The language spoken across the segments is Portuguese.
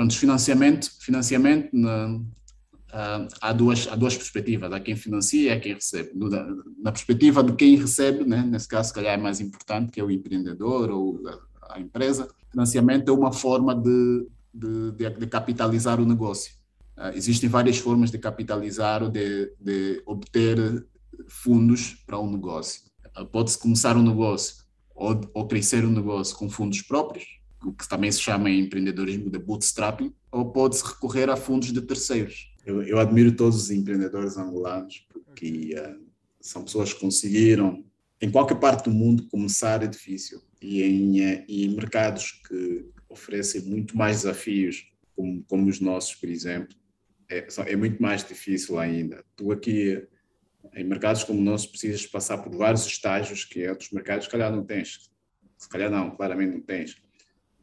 Quanto financiamento, financiamento na, uh, há, duas, há duas perspectivas, há quem financia e há quem recebe. Na, na perspectiva de quem recebe, né, nesse caso, se calhar é mais importante, que é o empreendedor ou a, a empresa, financiamento é uma forma de, de, de, de capitalizar o negócio. Uh, existem várias formas de capitalizar ou de, de obter fundos para um negócio. Uh, Pode-se começar um negócio ou, ou crescer um negócio com fundos próprios, o que também se chama em empreendedorismo de bootstrapping, ou pode-se recorrer a fundos de terceiros. Eu, eu, admiro todos os empreendedores angolanos, porque uh, são pessoas que conseguiram, em qualquer parte do mundo, começar é difícil. E em, uh, em mercados que oferecem muito mais desafios, como, como os nossos, por exemplo, é, é, muito mais difícil ainda. Tu aqui, em mercados como o nosso, precisas passar por vários estágios que outros mercados, se calhar, não tens. Se calhar não, claramente não tens.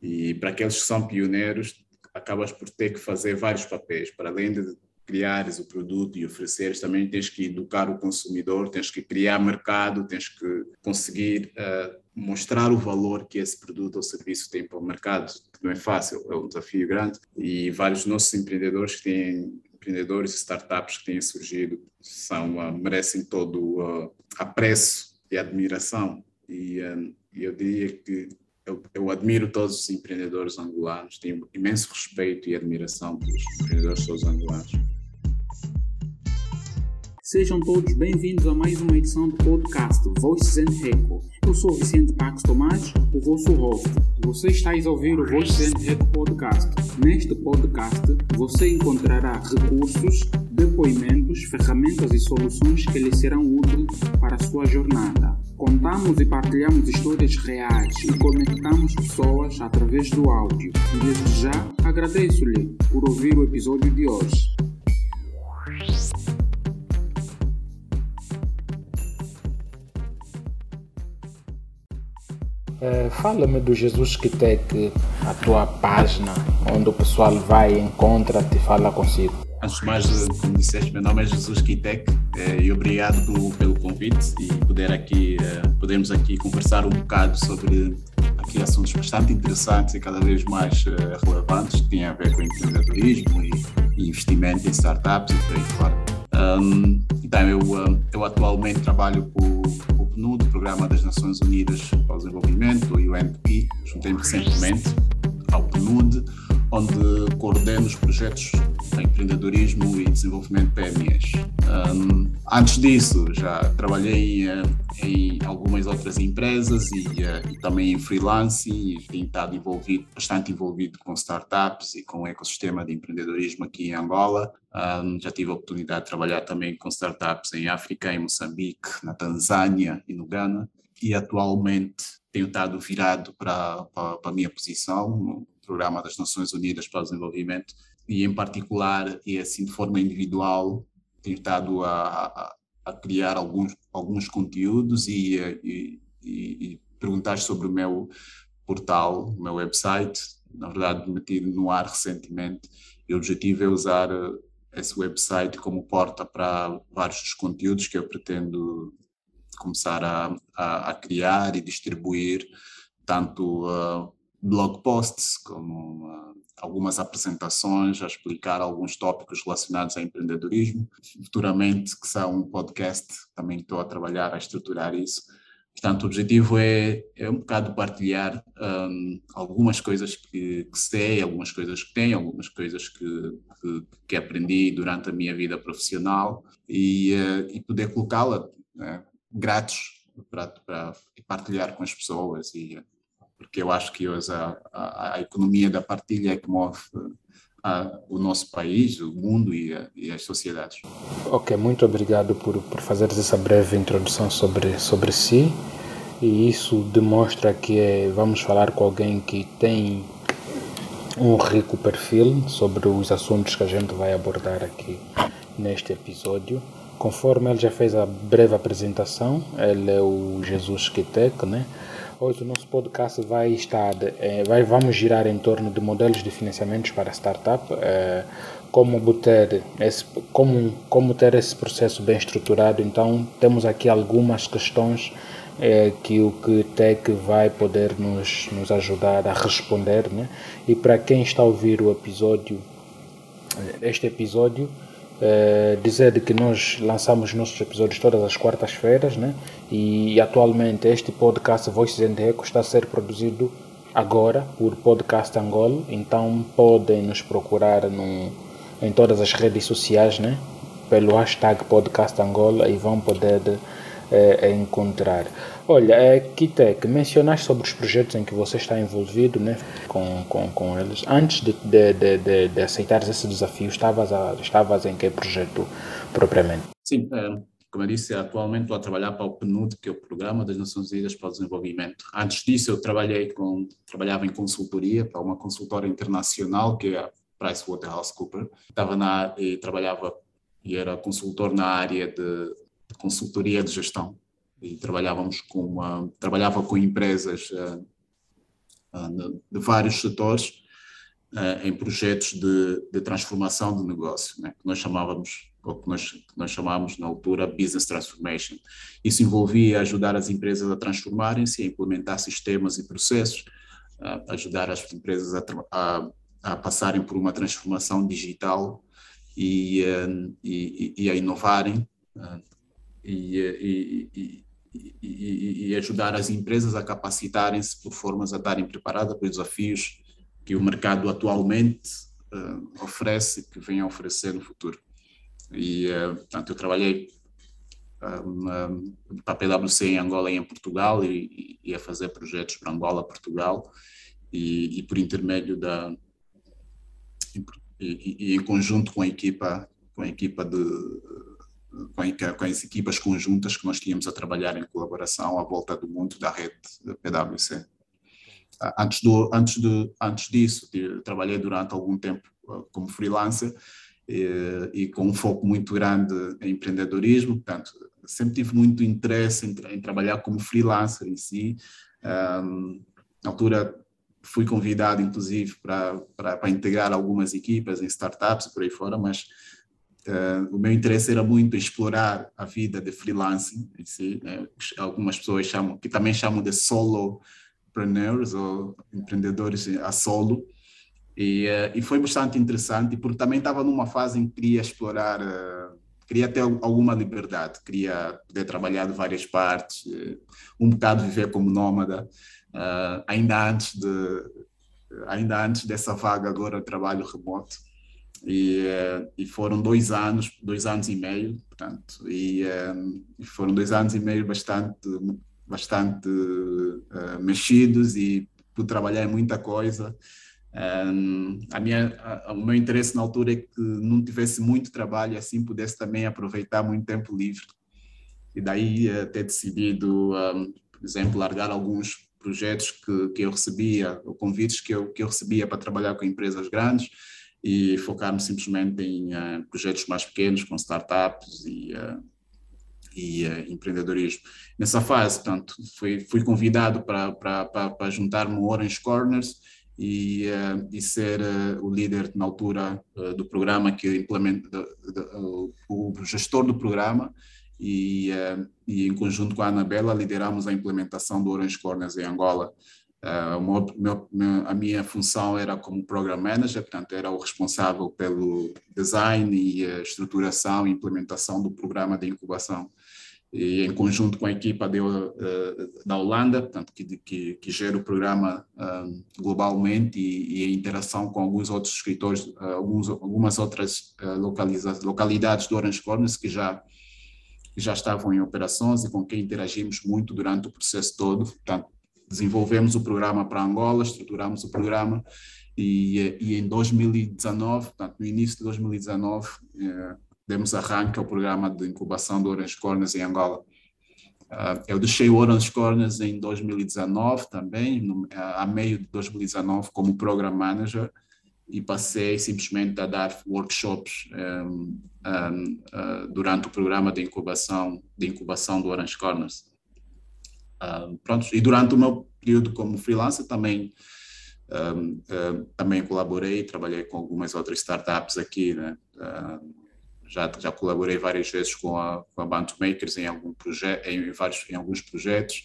E para aqueles que são pioneiros, acabas por ter que fazer vários papéis, para além de criares o produto e ofereceres, também tens que educar o consumidor, tens que criar mercado, tens que conseguir uh, mostrar o valor que esse produto ou serviço tem para o mercado, não é fácil, é um desafio grande. E vários nossos empreendedores que têm empreendedores e startups que têm surgido são uh, merecem todo o uh, apreço e admiração. E eu diria que eu, eu, admiro todos os empreendedores angolanos, tenho imenso respeito e admiração pelos empreendedores angolanos. Sejam todos bem-vindos a mais uma edição do podcast Voices and Reco. Eu sou Vicente Pax Tomás, o vosso host. Você está a ouvir o Voices and Reco podcast. Neste podcast, você encontrará recursos, depoimentos, ferramentas e soluções que lhe serão úteis para a sua jornada. Contamos e partilhamos histórias reais e conectamos pessoas através do áudio. Desde já agradeço-lhe por ouvir o episódio de hoje. Uh, Fala-me do Jesus Kitec, a tua página, onde o pessoal vai, encontra-te fala consigo. Antes de mais, como disseste, meu nome é Jesus Kitec eh, e obrigado pelo, pelo, convite e poder aqui, podermos aqui conversar um bocado sobre aqui assuntos bastante interessantes e cada vez mais relevantes que têm a ver com empreendedorismo e, e investimento em startups e por aí fora. Um, então, eu, eu atualmente trabalho o PNUD, Programa das Nações Unidas para o Desenvolvimento, o UNDP, juntei-me recentemente ao PNUD, onde coordeno os projetos de empreendedorismo e desenvolvimento PMEs. Um, antes disso, já trabalhei uh, em algumas outras empresas e, uh, e também em freelance e tenho estado envolvido, bastante envolvido com startups e com o ecossistema de empreendedorismo aqui em Angola. Um, já tive a oportunidade de trabalhar também com startups em África, em Moçambique, na Tanzânia e no Ghana. E atualmente tenho estado virado para a minha posição Programa das Nações Unidas para o Desenvolvimento, e em particular, e assim de forma individual, tenho estado a, a, a criar alguns, alguns conteúdos e, e, e, perguntar sobre o meu portal, o meu website, na verdade metido no ar recentemente, e o objetivo é usar eh, esse website como porta para vários dos conteúdos que eu pretendo começar a, a, a criar e distribuir, tanto uh, blog posts, como uh, algumas apresentações a explicar alguns tópicos relacionados a empreendedorismo. Futuramente, que são um podcast, também estou a trabalhar a estruturar isso. Portanto, o objetivo é, é um bocado partilhar um, algumas coisas que, que, sei, algumas coisas que tenho, algumas coisas que, que, que aprendi durante a minha vida profissional e, uh, e poder colocá-la né, gratos para, para partilhar com as pessoas e porque eu acho que hoje a, a, a economia da partilha é que move a, o nosso país, o mundo e, e, as sociedades. Ok, muito obrigado por, por fazer essa breve introdução sobre, sobre si. E isso demonstra que é, vamos falar com alguém que tem um rico perfil sobre os assuntos que a gente vai abordar aqui neste episódio. Conforme ele já fez a breve apresentação, ele é o Jesus Kitec, né? Hoje o nosso podcast vai estar, é, vai, vamos girar em torno de modelos de financiamentos para startup, é, como ter esse, como, como ter esse processo bem estruturado. Então temos aqui algumas questões é que o que Tech vai poder nos, nos ajudar a responder, né? E para quem está a ouvir o episódio, este episódio, é, dizer que nós lançamos nossos episódios todas as quartas-feiras, né? E atualmente este podcast Voices and Echo está a ser produzido agora por Podcast Angola, então podem nos procurar no, em todas as redes sociais, né? Pelo hashtag Podcast Angola e vão poder é, encontrar. Olha, é, Kitek, mencionaste sobre os projetos em que você está envolvido né, com, com, com eles. Antes de, de, de, de, de aceitares esse desafio, estavas, a, estavas em que projeto propriamente? Sim, é, como eu disse, atualmente estou a trabalhar para o PNUD, que é o Programa das Nações Unidas para o Desenvolvimento. Antes disso, eu trabalhei com, trabalhava em consultoria para uma consultora internacional, que é a PricewaterhouseCoopers. Estava na, e trabalhava e era consultor na área de consultoria de gestão e trabalhávamos com uma, trabalhava com empresas uh, uh, de vários setores uh, em projetos de, de, transformação de negócio, né, que nós chamávamos ou que nós, que nós chamávamos na altura business transformation. Isso envolvia ajudar as empresas a transformarem-se, a implementar sistemas e processos, ajudar as empresas a, a, a passarem por uma transformação digital e, e, e a inovarem e, e, e, e, ajudar as empresas a capacitarem-se por formas a estarem preparadas para os desafios que o mercado atualmente uh, oferece e que vem a oferecer no futuro. E, uh, portanto, eu trabalhei uh, para a PwC em Angola e em Portugal e, e, a fazer projetos para Angola, Portugal e, por intermédio da e, em conjunto com a equipa com a equipa de com, as equipas conjuntas que nós tínhamos a trabalhar em colaboração à volta do mundo da rede PwC. Ah, antes, do, antes, de, antes disso, trabalhei durante algum tempo ah, como freelancer e, e, com um foco muito grande em empreendedorismo, portanto, sempre tive muito interesse em, em trabalhar como freelancer em si. Um, na altura fui convidado, inclusive, para, para, para integrar algumas equipas em startups e por aí fora, mas Uh, o meu interesse era muito explorar a vida de freelancing em si, né? algumas pessoas chamam, que também chamam de solopreneurs ou empreendedores a solo, e, uh, e foi bastante interessante, porque também estava numa fase em que queria explorar, uh, queria ter alguma liberdade, queria poder trabalhar de várias partes, um bocado viver como nómada, ainda antes de ainda antes dessa vaga agora trabalho remoto e, eh, e, foram dois anos, dois anos e meio, portanto, e, eh, e foram dois anos e meio bastante, bastante uh, mexidos e pude trabalhar em muita coisa. Um, a minha, a, o meu interesse na altura é que não tivesse muito trabalho e assim pudesse também aproveitar muito tempo livre. E daí uh, ter decidido, um, por exemplo, largar alguns projetos que, que eu recebia, ou convites que eu, que eu recebia para trabalhar com empresas grandes, e focar-me simplesmente em uh, projetos mais pequenos, com startups e, uh, e uh, empreendedorismo. Nessa fase, portanto, fui, fui convidado para, para, para, para juntar-me ao Orange Corners e, e ser o líder na altura do programa que implementa, o gestor do programa e, e em conjunto com a Anabela lideramos a implementação do Orange Corners em Angola Uh, meu, a minha função era como program manager, portanto, era o responsável pelo design e estruturação e implementação do programa de incubação. E em conjunto com a equipa de, uh, da Holanda, portanto, que, que, que gera o programa uh, globalmente e, e, a interação com alguns outros escritores, alguns, algumas outras localidades do Orange Corners que já que já estavam em operações e com quem interagimos muito durante o processo todo. Portanto, desenvolvemos o programa para Angola, estruturamos o programa e, e em 2019, portanto, no início de 2019, eh, demos arranque ao programa de incubação do Orange Corners em Angola. Uh, eu deixei o Orange Corners em 2019 também, no, a meio de 2019 como Program Manager e passei simplesmente a dar workshops um, um, uh, durante o programa de incubação de incubação do Orange Corners. Uh, pronto, e durante o meu período como freelancer também um, uh, também colaborei, trabalhei com algumas outras startups aqui, né? Uh, já, já colaborei várias vezes com a, com a Bantu Makers em, algum projeto, em, vários, em alguns projetos.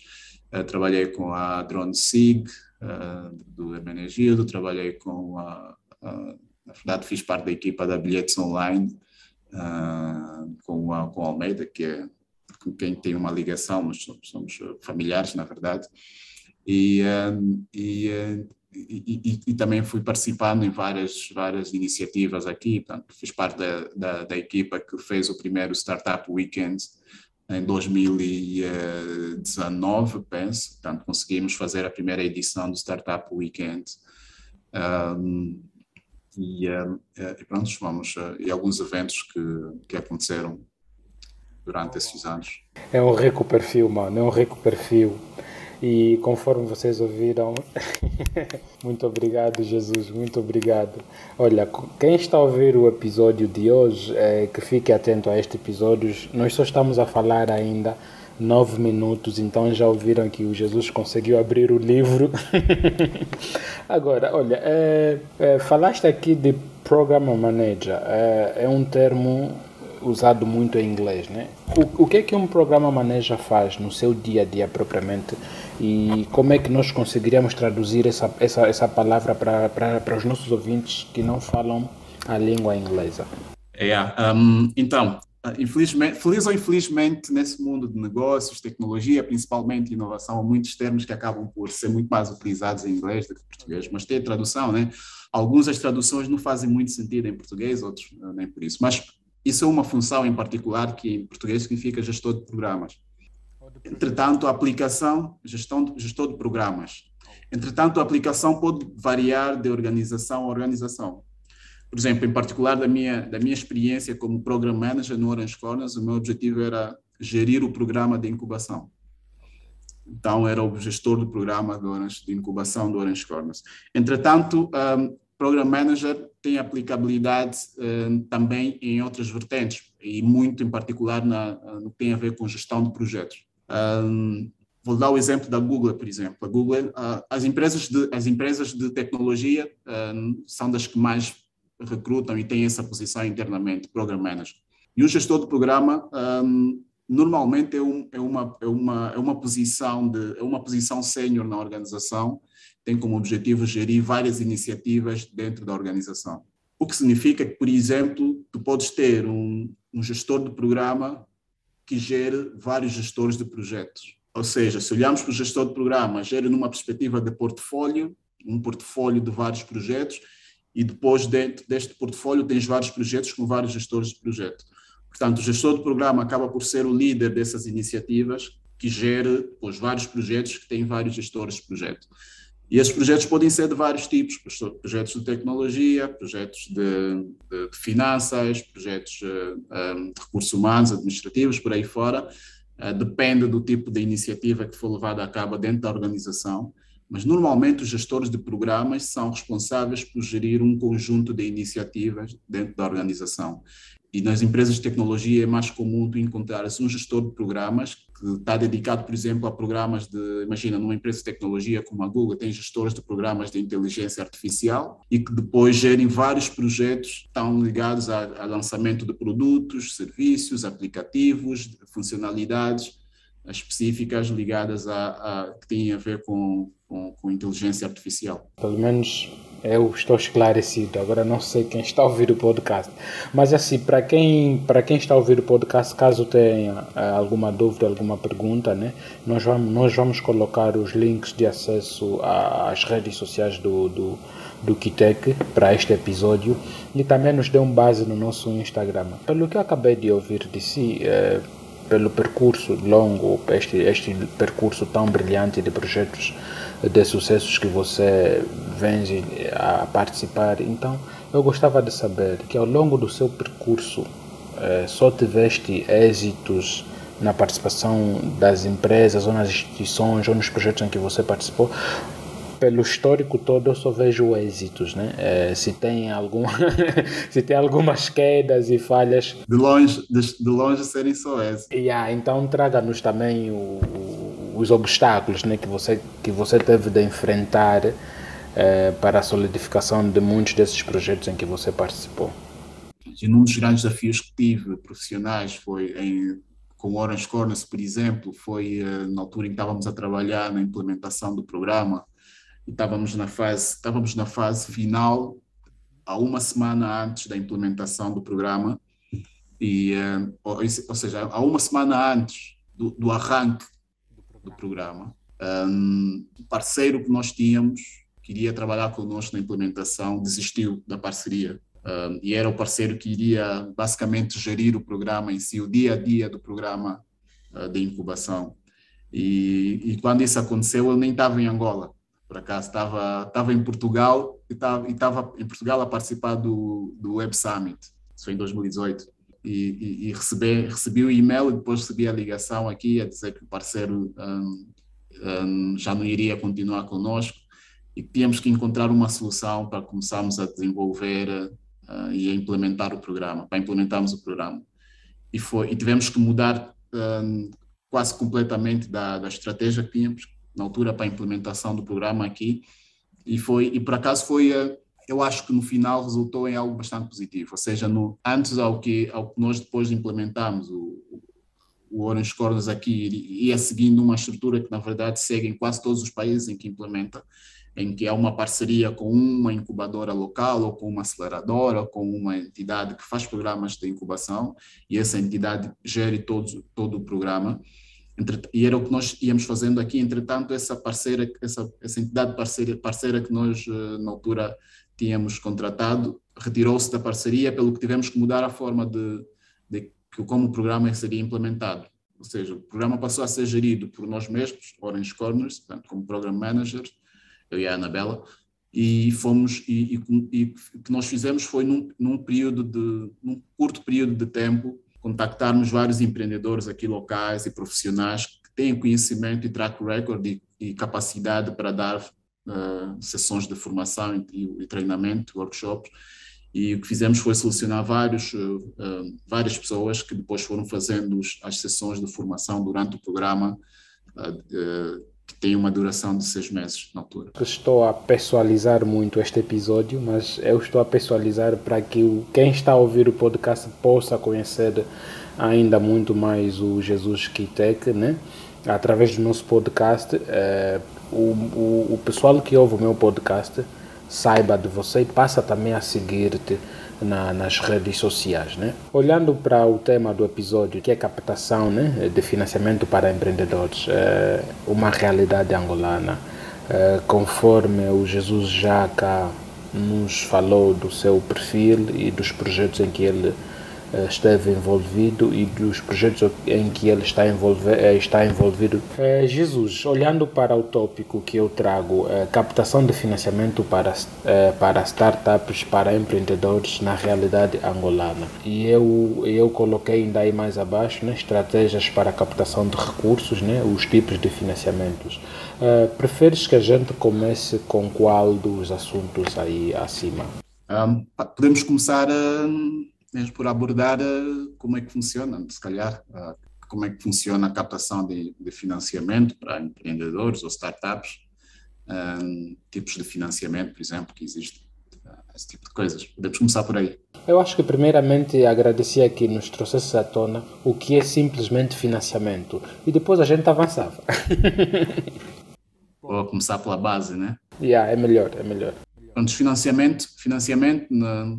Trabalhei com a Drone SIG, do Hermenegildo, trabalhei com a, a, Na verdade, fiz parte da equipa da Bilhetes Online, com, a, com a Almeida, que é com quem tem uma ligação, mas somos, somos familiares, na verdade. E, e e, e, e, também fui participando em várias, várias iniciativas aqui. Portanto, fiz parte da, da, da, equipa que fez o primeiro Startup Weekend em 2019, penso. Portanto, conseguimos fazer a primeira edição do Startup Weekend. Um, e, e pronto, vamos, e alguns eventos que, que aconteceram durante esses anos. É um rico perfil, mano, é um rico perfil. E conforme vocês ouviram, muito obrigado, Jesus, muito obrigado. Olha, quem está a ouvir o episódio de hoje, é, que fique atento a este episódio. Nós só estamos a falar ainda nove minutos, então já ouviram que o Jesus conseguiu abrir o livro. Agora, olha, é, é, falaste aqui de Program Manager, é, é um termo usado muito em inglês, né? O, o que é que um programa manager faz no seu dia a dia propriamente e como é que nós conseguiríamos traduzir essa, essa, essa palavra para, os nossos ouvintes que não falam a língua inglesa? Yeah, um, então, infelizmente, feliz ou infelizmente, nesse mundo de negócios, tecnologia, principalmente inovação, há muitos termos que acabam por ser muito mais utilizados em inglês do que em português, mas tem tradução, né? Algumas das traduções não fazem muito sentido em português, outros nem por isso. Mas isso é uma função em particular que em português significa gestor de programas. Entretanto, a aplicação, gestão, gestor de programas. Entretanto, a aplicação pode variar de organização a organização. Por exemplo, em particular da minha, da minha experiência como Program Manager no Orange Corners, o meu objetivo era gerir o programa de incubação. Então, era o gestor do programa de, Orange, de incubação do Orange Corners. Entretanto, um, Program Manager tem aplicabilidade uh, também em outras vertentes, e muito em particular na, uh, no que tem a ver com gestão de projetos. Um, vou dar o exemplo da Google, por exemplo. A Google, uh, as, empresas de, as empresas de tecnologia são das que mais recrutam e têm essa posição internamente, Program Manager. E o gestor de programa um, normalmente é, um, é, uma, é, uma, é uma posição de é uma posição sênior na organização tem como objetivo gerir várias iniciativas dentro da organização. O que significa que, por exemplo, tu podes ter um, um gestor de programa que gere vários gestores de projetos. Ou seja, se olharmos para o gestor de programa, gera numa perspectiva de portfólio, um portfólio de vários projetos, e depois dentro deste portfólio tens vários projetos com vários gestores de projeto. Portanto, o gestor de programa acaba por ser o líder dessas iniciativas que gera os vários projetos que têm vários gestores de projeto. E esses projetos podem ser de vários tipos, projetos de tecnologia, projetos de, de, de finanças, projetos uh, um, de recursos humanos, administrativos, por aí fora. Uh, depende do tipo de iniciativa que for levada a cabo dentro da organização, mas normalmente os gestores de programas são responsáveis por gerir um conjunto de iniciativas dentro da organização. E nas empresas de tecnologia é mais comum tu encontrares um gestor de programas que está dedicado, por exemplo, a programas de, imagina, numa empresa de tecnologia como a Google, tem gestores de programas de inteligência artificial e que depois gerem vários projetos que estão ligados a, a lançamento de produtos, serviços, aplicativos, funcionalidades específicas ligadas a, a que têm a ver com, com, com inteligência artificial. Pelo menos eu estou esclarecido. Agora não sei quem está a ouvir o podcast. Mas assim, para quem, para quem está a ouvir o podcast, caso tenha eh, alguma dúvida, alguma pergunta, né, nós, vamos, nós vamos colocar os links de acesso às redes sociais do, do, do Kitec para este episódio e também nos dê um base no nosso Instagram. Pelo que eu acabei de ouvir de si, é, pelo percurso longo, este, este percurso tão brilhante de projetos de sucessos que você vem a participar. Então, eu gostava de saber que ao longo do seu percurso eh, só tiveste êxitos na participação das empresas ou nas instituições ou nos projetos em que você participou pelo histórico todo eu só vejo êxitos, né? É, se tem algum, se tem algumas quedas e falhas. De longe, de, de longe serem só êxitos. Yeah, então traga-nos também o, os obstáculos, né, que você que você teve de enfrentar é, para a solidificação de muitos desses projetos em que você participou. E um dos grandes desafios que tive profissionais foi em, com Orange Corners, por exemplo, foi uh, na altura em que estávamos a trabalhar na implementação do programa estávamos na fase, estávamos na fase final, há uma semana antes da implementação do programa, e, uh, ou, ou, seja, há uma semana antes do, do arranque do programa, um, o parceiro que nós tínhamos, que iria trabalhar connosco na implementação, desistiu da parceria. Um, e era o parceiro que iria basicamente gerir o programa em si, o dia a dia do programa uh, de incubação. E, e, quando isso aconteceu, eu nem estava em Angola, por acaso, estava, estava em Portugal e estava, e estava em Portugal a participar do, do Web Summit, isso foi em 2018. E, e, e recebi, recebi o e-mail e depois recebi a ligação aqui a dizer que o parceiro um, um, já não iria continuar conosco e tínhamos que encontrar uma solução para começarmos a desenvolver uh, e a implementar o programa, para implementarmos o programa. E, foi, e tivemos que mudar um, quase completamente da, da estratégia que tínhamos na altura para a implementação do programa aqui e foi e por acaso foi uh, eu acho que no final resultou em algo bastante positivo, ou seja, no, antes ao que, ao que nós depois implementámos o, o Orange Corners aqui ia seguindo uma estrutura que na verdade segue em quase todos os países em que implementa, em que há uma parceria com uma incubadora local ou com uma aceleradora ou com uma entidade que faz programas de incubação e essa entidade gere todo, todo o programa. E era o que nós íamos fazendo aqui, entretanto, essa parceira, essa, essa entidade parceira, parceira que nós, eh, na altura, tínhamos contratado, retirou-se da parceria, pelo que tivemos que mudar a forma de, de como o programa seria implementado. Ou seja, o programa passou a ser gerido por nós mesmos, Orange Corners, portanto, como Program Manager, eu e a Anabela, e fomos e, e, o que nós fizemos foi num, num, período de num curto período de tempo contactarmos vários empreendedores aqui locais e profissionais que têm conhecimento e track record e, e capacidade para dar uh, sessões de formação e, e, treinamento, workshops, e o que fizemos foi selecionar vários, uh, uh, várias pessoas que depois foram fazendo as sessões de formação durante o programa, que tem uma duração de seis meses na altura. Estou a pessoalizar muito este episódio, mas eu estou a pessoalizar para que quem está a ouvir o podcast possa conhecer ainda muito mais o Jesus Kitek, né? através do nosso podcast. Eh, o, o, o pessoal que ouve o meu podcast saiba de você e passa também a seguir-te na, nas redes sociais. Né? Olhando para o tema do episódio, que é captação né, de financiamento para empreendedores, é uma realidade angolana. É, conforme o Jesus já cá nos falou do seu perfil e dos projetos em que ele esteve envolvido e dos projetos em que ele está, envolve, eh, está envolvido. É, Jesus, olhando para o tópico que eu trago, é, captação de financiamento para, é, para startups, para empreendedores na realidade angolana. E eu, eu coloquei ainda aí mais abaixo né, estratégias para captação de recursos, né, os tipos de financiamentos. preferes que a gente comece com qual dos assuntos aí acima? Um, podemos começar a mesmo por abordar uh, como é que funciona, se calhar, como é que funciona a captação de, de financiamento para empreendedores ou startups, um, tipos de financiamento, por exemplo, que existem, uh, esse tipo de coisas. Podemos começar por aí. Eu acho que primeiramente agradecia que nos trouxesse à tona o que é simplesmente financiamento e depois a gente avançava. Vou começar pela base, né? Yeah, é melhor, é melhor. Pronto, financiamento, financiamento na,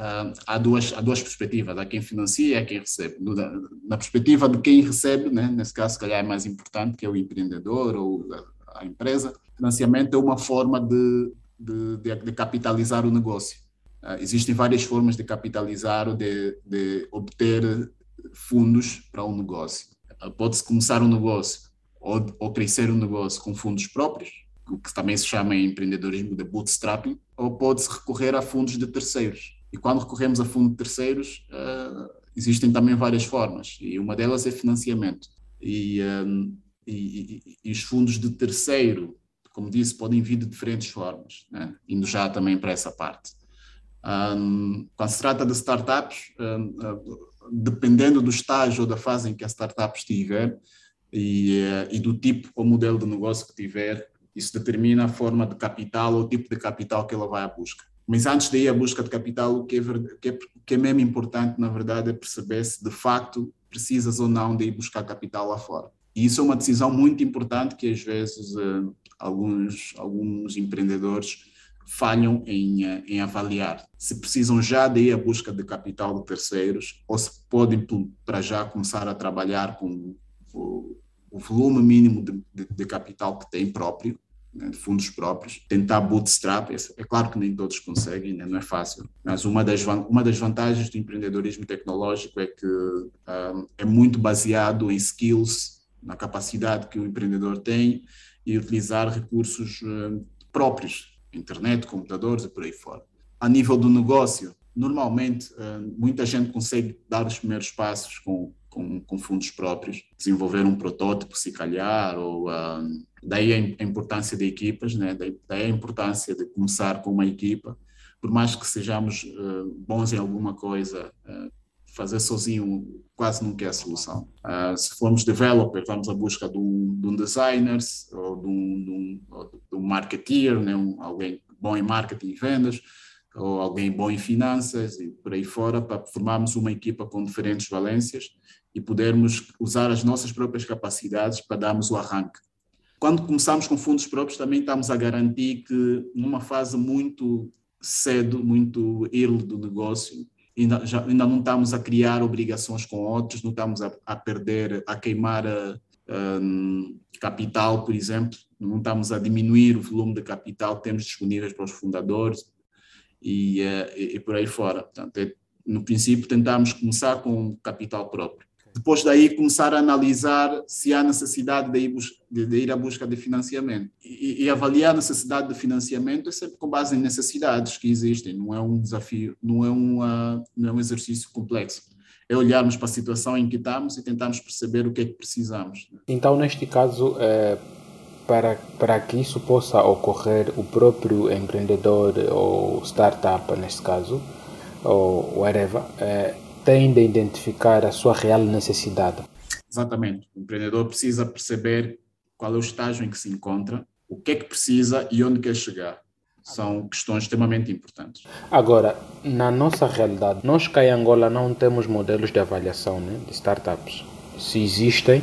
Uh, há, duas, há duas perspectivas, há quem financia e há quem recebe. Na, na perspectiva de quem recebe, né, nesse caso, se calhar é mais importante, que é o empreendedor ou a, a empresa, financiamento é uma forma de, de, de, de capitalizar o negócio. Uh, existem várias formas de capitalizar ou de, de obter fundos para um negócio. Uh, Pode-se começar um negócio ou, ou crescer um negócio com fundos próprios, o que também se chama em empreendedorismo de bootstrapping, ou pode-se recorrer a fundos de terceiros e quando recorremos a fundos terceiros, uh, existem também várias formas, e uma delas é financiamento. E, um, e, e, e, os fundos de terceiro, como disse, podem vir de diferentes formas, né? indo já também para essa parte. Um, quando se trata de startups, um, uh, dependendo do estágio ou da fase em que a startup estiver e, uh, e do tipo ou modelo de negócio que tiver, isso determina a forma de capital ou o tipo de capital que ela vai à busca Mas antes daí a busca de capital, o que é, que é, que é mesmo importante, na verdade, é perceber se de facto precisas ou não de ir buscar capital lá fora. E isso é uma decisão muito importante que às vezes uh, alguns, alguns empreendedores falham em, uh, em avaliar. Se precisam já de ir à busca de capital de terceiros ou se podem para já começar a trabalhar com o, o volume mínimo de, de, de capital que têm próprio de fundos próprios, tentar bootstrap, é claro que nem todos conseguem, né, não é fácil, mas uma das, uma das vantagens do empreendedorismo tecnológico é que um, é muito baseado em skills, na capacidade que o empreendedor tem e utilizar recursos uh, próprios, internet, computadores e por aí fora. A nível do negócio, normalmente uh, muita gente consegue dar os primeiros passos com, com, com fundos próprios, desenvolver um protótipo, se calhar, ou uh, Daí a importância de equipas, né? daí a importância de começar com uma equipa, por mais que sejamos uh, bons em alguma coisa, uh, fazer sozinho quase nunca é a solução. Uh, se formos developer, vamos à busca de um, de um designer ou de um, de um, de um marketeer, né? um, alguém bom em marketing e vendas, ou alguém bom em finanças e por aí fora, para formarmos uma equipa com diferentes valências e podermos usar as nossas próprias capacidades para darmos o arranque. Quando começamos com fundos próprios, também estamos a garantir que, numa fase muito cedo, muito early do negócio, ainda, já, ainda não estamos a criar obrigações com outros, não estamos a, a perder, a queimar a, capital, por exemplo, não estamos a diminuir o volume de capital que temos disponíveis para os fundadores e, uh, e, e por aí fora. Portanto, é, no princípio, tentamos começar com capital próprio. Depois daí começar a analisar se há necessidade de ir, de, ir à busca de financiamento. E, e, avaliar a necessidade de financiamento é sempre com base em necessidades que existem, não é um desafio, não é, uma, não é um exercício complexo. É olharmos para a situação em que estamos e tentarmos perceber o que é que precisamos. Então, neste caso, é, para, para que isso possa ocorrer, o próprio empreendedor ou startup, neste caso, ou whatever, é, de identificar a sua real necessidade. Exatamente. O empreendedor precisa perceber qual é o estágio em que se encontra, o que é que precisa e onde quer chegar. São questões extremamente importantes. Agora, na nossa realidade, nós cá em Angola não temos modelos de avaliação né, de startups. Se existem,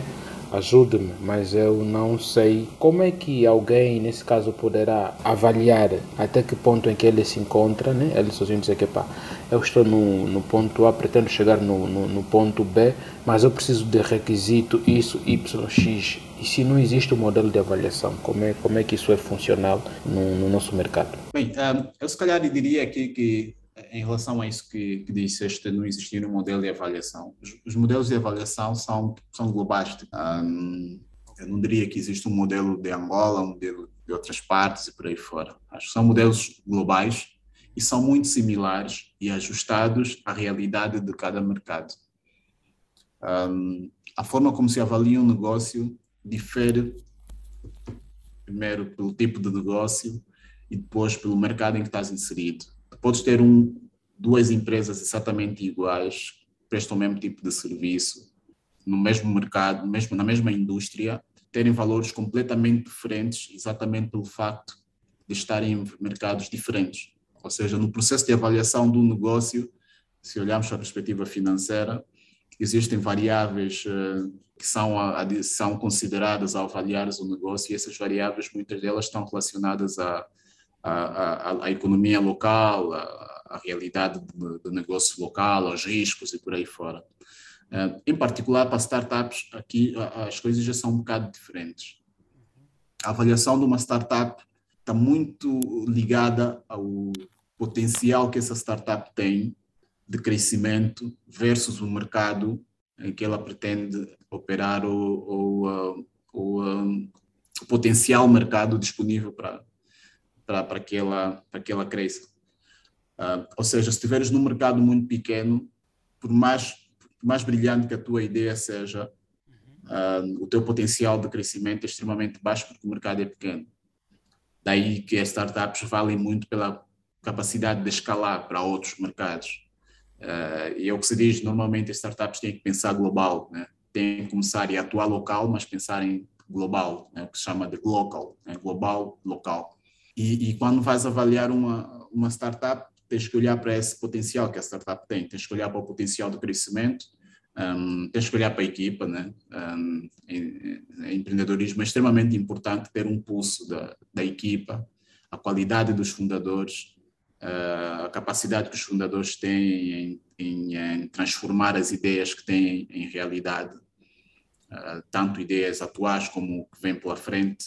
ajude-me, mas eu não sei como é que alguém, nesse caso, poderá avaliar até que ponto em que ele se encontra, né? Ele sozinho dizer que, pá, eu estou no, no ponto A, pretendo chegar no, no, no, ponto B, mas eu preciso de requisito isso, Y, X. E se não existe um modelo de avaliação, como é, como é que isso é funcional no, no nosso mercado? Bem, um, eu se calhar diria aqui que em relação a isso que, que disseste, não existir um modelo de avaliação. Os, os modelos de avaliação são, são globais. Um, eu não diria que existe um modelo de Angola, um modelo de outras partes e por aí fora. Acho que são modelos globais e são muito similares e ajustados à realidade de cada mercado. Um, a forma como se avalia um negócio difere, primeiro, pelo tipo de negócio e depois pelo mercado em que estás inserido. Podes ter um, duas empresas exatamente iguais, prestam o mesmo tipo de serviço, no mesmo mercado, mesmo na mesma indústria, terem valores completamente diferentes, exatamente pelo facto de estarem em mercados diferentes. Ou seja, no processo de avaliação do negócio, se olharmos para a perspectiva financeira, existem variáveis uh, que são, são consideradas ao avaliar o negócio e essas variáveis, muitas delas estão relacionadas à, à, à economia local, à, à realidade do negócio local, aos riscos e por aí fora. Uh, em particular, para startups, aqui as coisas já são um bocado diferentes. A avaliação de uma startup está muito ligada ao potencial que essa startup tem de crescimento versus o mercado em que ela pretende operar ou, ou um, o potencial mercado disponível para, para, para, que, ela, para que ela cresça. Uh, ou seja, se estiveres num mercado muito pequeno, por mais, por mais brilhante que a tua ideia seja, uh, o teu potencial de crescimento é extremamente baixo porque o mercado é pequeno. Daí que as startups valem muito pela capacidade de escalar para outros mercados. Uh, e é o que se diz, normalmente as startups têm que pensar global, né? têm que começar e atuar local, mas pensar em global, né? o que se chama de local, né? global, local. E, e quando vais avaliar uma, uma startup, tens que olhar para esse potencial que a startup tem, tens que olhar para o potencial do crescimento, um, tens que olhar para a equipa, né? Um, em, em empreendedorismo é extremamente importante ter um pulso da, da equipa, a qualidade dos fundadores, uh, a capacidade que os fundadores têm em, em, em, transformar as ideias que têm em realidade, uh, tanto ideias atuais como que vêm pela frente,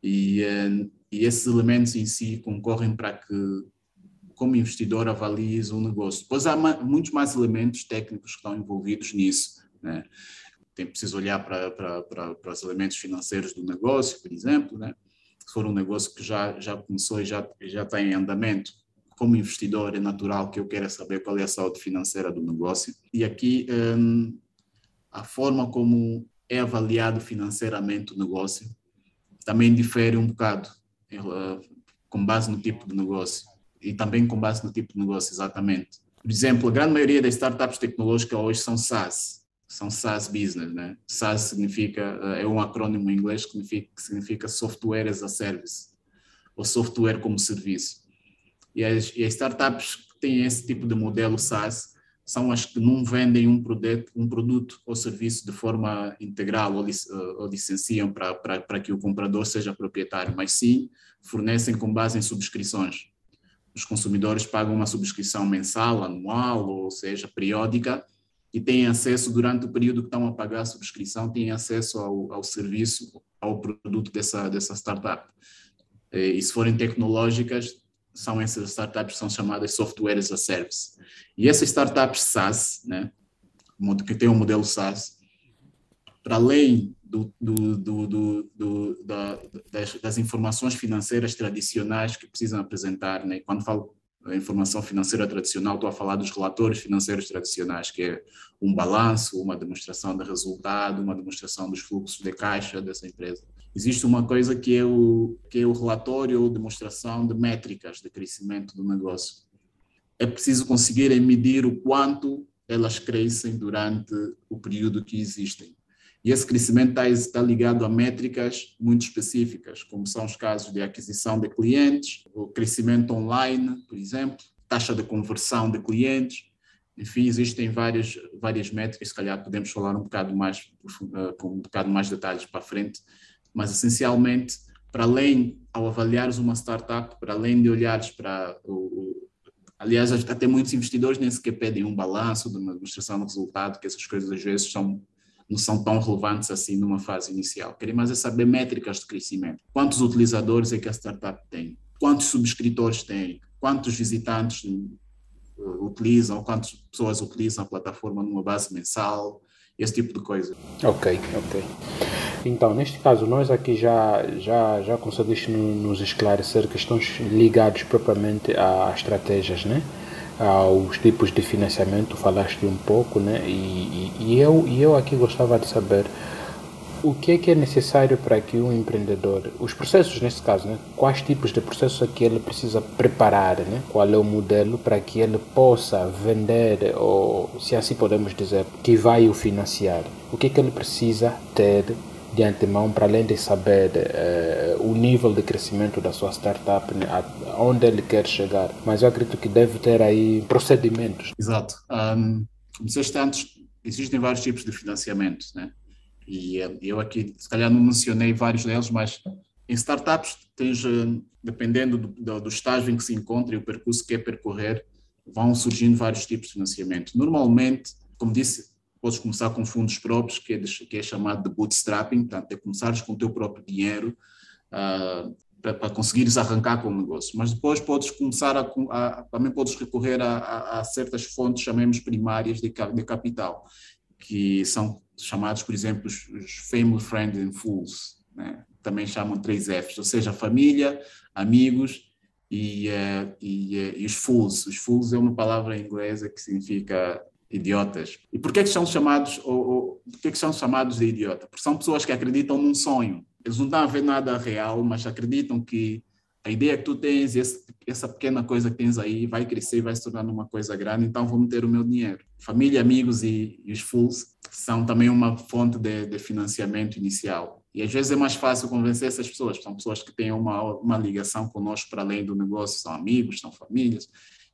e, uh, e esses elementos em si concorrem para que como investidor avalies um negócio. Pois há muitos mais elementos técnicos que estão envolvidos nisso. Né? Tem preciso olhar para, para, para, para, os elementos financeiros do negócio, por exemplo. Né? Se for um negócio que já, já começou e já, já está em andamento, como investidor é natural que eu queira saber qual é a saúde financeira do negócio. E aqui hum, a forma como é avaliado financeiramente o negócio também difere um bocado com base no tipo de negócio e também com base no tipo de negócio, exatamente. Por exemplo, a grande maioria das startups tecnológicas hoje são SaaS, são SaaS business, né? SaaS significa, eh, é um acrônimo em inglês que significa, que significa Software as a Service, ou Software como Serviço. E as, e as startups que têm esse tipo de modelo SaaS são as que não vendem um produto, um produto ou serviço de forma integral ou, lic, eh, ou licenciam para que o comprador seja proprietário, mas sim fornecem com base em subscrições os consumidores pagam uma subscrição mensal, anual, ou seja, periódica, e têm acesso, durante o período que estão a pagar a subscrição, têm acesso ao, ao serviço, ao produto dessa, dessa startup. E se forem tecnológicas, são essas startups são chamadas Software as a Service. E essas startups SaaS, né, que tem um modelo SaaS, para além do, do, do, da, das, das, informações financeiras tradicionais que precisam apresentar. Né? Quando falo informação financeira tradicional, estou a falar dos relatórios financeiros tradicionais, que é um balanço, uma demonstração de resultado, uma demonstração dos fluxos de caixa dessa empresa. Existe uma coisa que é o, que é o relatório ou demonstração de métricas de crescimento do negócio. É preciso conseguirem medir o quanto elas crescem durante o período que existem. E esse crescimento está, está ligado a métricas muito específicas, como são os casos de aquisição de clientes, o crescimento online, por exemplo, taxa de conversão de clientes. Enfim, existem várias, várias métricas, se calhar podemos falar um bocado mais, eh, com um bocado mais detalhes para frente, mas essencialmente, para além, ao avaliares uma startup, para além de olhares para o aliás, até muitos investidores nem sequer pedem um balanço de uma demonstração de resultado, que essas coisas às vezes são não são tão relevantes assim numa fase inicial. Querem mais é saber métricas de crescimento. Quantos utilizadores é que a startup tem? Quantos subscritores tem? Quantos visitantes uh, utilizam? Quantas pessoas utilizam a plataforma numa base mensal? Esse tipo de coisa. Ok, ok. Então, neste caso, nós aqui já, já, já conseguiste nos esclarecer questões ligadas propriamente às estratégias, né? Aos tipos de financiamento, falaste um pouco, né? E, e, e, eu, e eu aqui gostava de saber o que é que é necessário para que um empreendedor, os processos nesse caso, né? Quais tipos de processos é que ele precisa preparar, né? Qual é o modelo para que ele possa vender, ou se assim podemos dizer, que vai o financiar? O que é que ele precisa ter de antemão, para além de saber uh, o nível de crescimento da sua startup, né, onde ele quer chegar. Mas eu acredito que deve ter aí procedimentos. Exato. Um, como disseste antes, existem vários tipos de financiamento, né? E uh, eu aqui, se calhar, não mencionei vários deles, mas em startups, tens, uh, dependendo do, do, do estágio em que se encontra e o percurso que quer percorrer, vão surgindo vários tipos de financiamento. Normalmente, como disse, podes começar com fundos próprios, que é, que é chamado de bootstrapping, portanto, é começares com o teu próprio dinheiro uh, para, para, conseguires arrancar com o negócio. Mas depois podes começar a, a também podes recorrer a, a, a, certas fontes, chamemos primárias de, de capital, que são chamados, por exemplo, os, os Family Friends and Fools, né? também chamam 3Fs, ou seja, família, amigos e, uh, e, uh, e, os fools. Os fools é uma palavra inglesa que significa idiotas. E por que, que são chamados ou, ou que, que são chamados de idiota? Porque são pessoas que acreditam num sonho. Eles não estão a ver nada real, mas acreditam que a ideia que tu tens, esse, essa pequena coisa que tens aí, vai crescer, vai se tornar uma coisa grande, então vou meter o meu dinheiro. Família, amigos e, e os fools são também uma fonte de, de financiamento inicial. E às vezes é mais fácil convencer essas pessoas, são pessoas que têm uma, uma ligação conosco para além do negócio, são amigos, são famílias.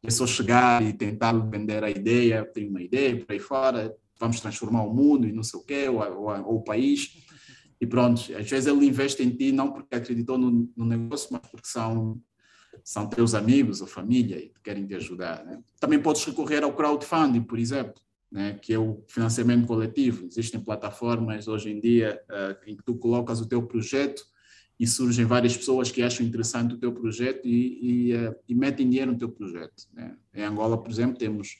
Só chegar e tentar vender a ideia, tem uma ideia por aí fora, vamos transformar o mundo e não sei o quê, ou, ou, ou o país. E pronto, às vezes ele investe em ti não porque acreditou no, no negócio, mas porque são são teus amigos ou família e querem te ajudar. Né? Também podes recorrer ao crowdfunding, por exemplo, né? que é o financiamento coletivo. Existem plataformas hoje em dia uh, em que tu colocas o teu projeto e surgem várias pessoas que acham interessante o teu projeto e, e, uh, e metem dinheiro no teu projeto. Né? Em Angola, por exemplo, temos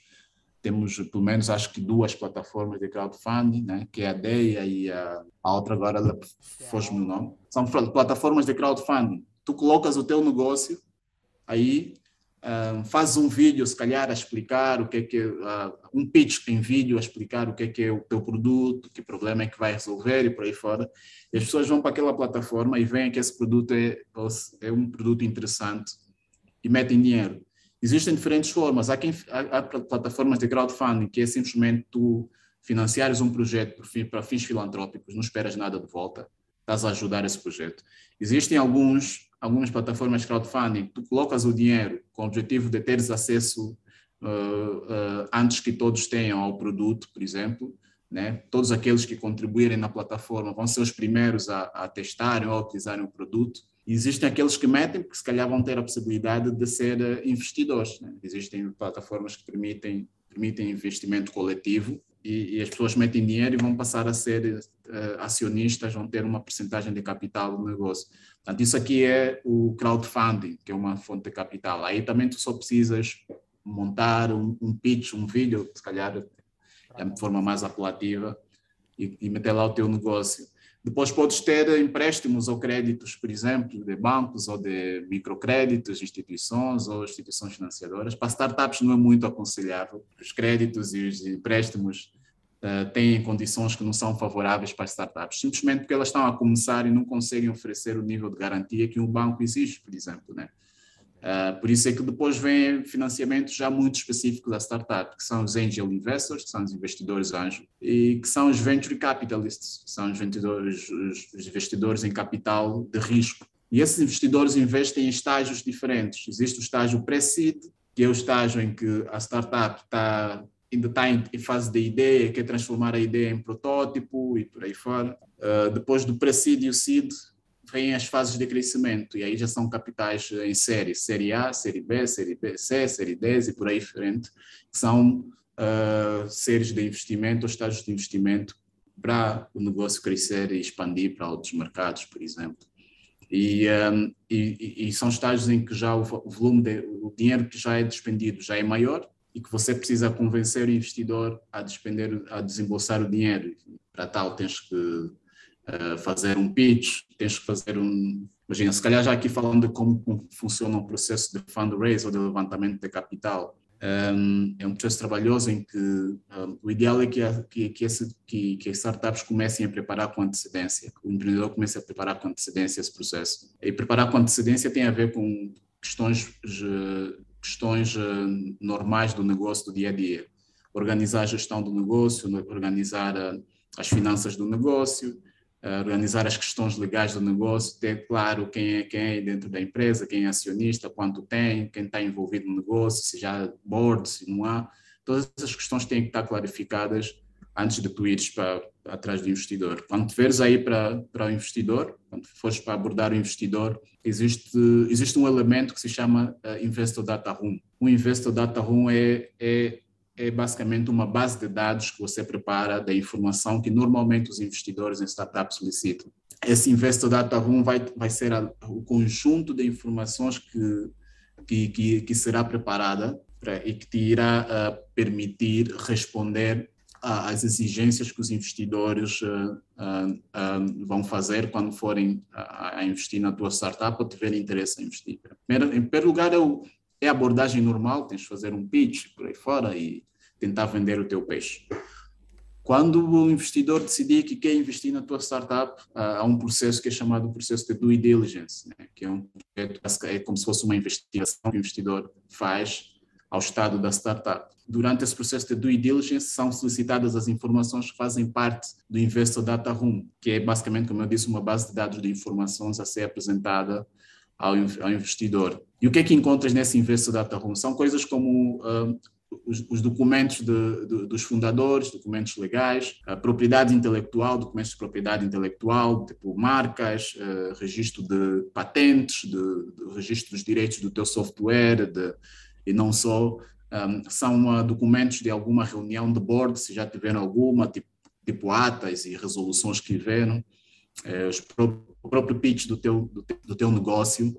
temos pelo menos acho que duas plataformas de crowdfunding, né? que é a DEIA e a, a outra agora foge-me o nome. São plataformas de crowdfunding. Tu colocas o teu negócio aí faz um vídeo, se calhar, a explicar o que é que uh, um pitch em vídeo a explicar o que é que é o teu produto, que problema é que vai resolver e por aí fora. E as pessoas vão para aquela plataforma e veem que esse produto é, é um produto interessante e metem dinheiro. Existem diferentes formas. Há, quem, há, há plataformas de crowdfunding que é simplesmente tu financiares um projeto para fins filantrópicos, não esperas nada de volta, estás a ajudar esse projeto. Existem alguns algumas plataformas de crowdfunding, tu colocas o dinheiro com o objetivo de teres acesso uh, uh, antes que todos tenham ao produto, por exemplo, né? Todos aqueles que contribuírem na plataforma vão ser os primeiros a, a testarem ou a utilizarem o produto. E existem aqueles que metem, porque se calhar vão ter a possibilidade de ser uh, investidores. Né? Existem plataformas que permitem, permitem investimento coletivo e, e, as pessoas metem dinheiro e vão passar a ser uh, acionistas, vão ter uma percentagem de capital no negócio. Portanto, isso aqui é o crowdfunding, que é uma fonte de capital. Aí também tu só precisas montar um, um pitch, um vídeo, se calhar é de forma mais apelativa, e, e meter lá o teu negócio. Depois podes ter empréstimos ou créditos, por exemplo, de bancos ou de microcréditos, instituições ou instituições financiadoras. Para startups não é muito aconselhável. Os créditos e os empréstimos uh, têm condições que não são favoráveis para startups, simplesmente porque elas estão a começar e não conseguem oferecer o nível de garantia que um banco exige, por exemplo. Né? Uh, por isso é que depois vem financiamentos já muito específicos da startup, que são os angel investors, que são os investidores anjo, e que são os venture capitalists, que são os investidores, os investidores em capital de risco. E esses investidores investem em estágios diferentes. Existe o estágio pré-seed, que é o estágio em que a startup está, ainda está em fase de ideia, quer transformar a ideia em protótipo e por aí fora. Uh, depois do pré-seed e o seed, vêm as fases de crescimento, e aí já são capitais em série, série A, série B, série B, C, série D e por aí frente, que são uh, séries de investimento ou estágios de investimento para o negócio crescer e expandir para outros mercados, por exemplo. E, um, e, e, são estágios em que já o, volume, de, o dinheiro que já é despendido já é maior e que você precisa convencer o investidor a despender, a desembolsar o dinheiro. Para tal, tens que uh, fazer um pitch, tens que fazer um. Imagina, se calhar já aqui falando de como, funciona o processo de fundraise ou de levantamento de capital. Um, é um processo trabalhoso em que um, o ideal é que, a, que, que, esse, que, que as startups comecem a preparar com antecedência, que o empreendedor comece a preparar com antecedência esse processo. E preparar com antecedência tem a ver com questões, questões uh, normais do negócio do dia a dia. Organizar a gestão do negócio, organizar uh, as finanças do negócio, organizar as questões legais do negócio, ter claro quem é quem é dentro da empresa, quem é acionista, quanto tem, quem está envolvido no negócio, se já há board, se não há. Todas essas questões têm que estar clarificadas antes de tu ires para, atrás do investidor. Quando te veres aí para, para o investidor, quando fores para abordar o investidor, existe, existe um elemento que se chama uh, Investor Data Room. O Investor Data Room é, é é basicamente uma base de dados que você prepara da informação que normalmente os investidores em startups solicitam. Esse Investor Data Room vai, vai ser a, o conjunto de informações que, que, que, que será preparada pra, e que te irá uh, permitir responder às exigências que os investidores uh, uh, vão fazer quando forem a, a, investir na tua startup ou tiverem interesse em investir. Primeiro, em primeiro lugar, é, o, é a abordagem normal, tens de fazer um pitch por aí fora e tentar vender o teu peixe. Quando o investidor decidir que quer investir na tua startup, há um processo que é chamado processo de due diligence, né? que é um é como se fosse uma investigação que o investidor faz ao estado da startup. Durante esse processo de due diligence, são solicitadas as informações que fazem parte do Investor Data Room, que é basicamente, como eu disse, uma base de dados de informações a ser apresentada ao, ao investidor. E o que é que encontras nesse Investor Data Room? São coisas como uh, os, os, documentos de, de, dos fundadores, documentos legais, propriedade intelectual, documentos de propriedade intelectual, tipo marcas, uh, registro de patentes, de, de, registro dos direitos do teu software, de, e não só. Um, são uh, documentos de alguma reunião de board, se já tiveram alguma, tipo, tipo atas e resoluções que tiveram, uh, os o próprio pitch do teu, do teu, do teu negócio,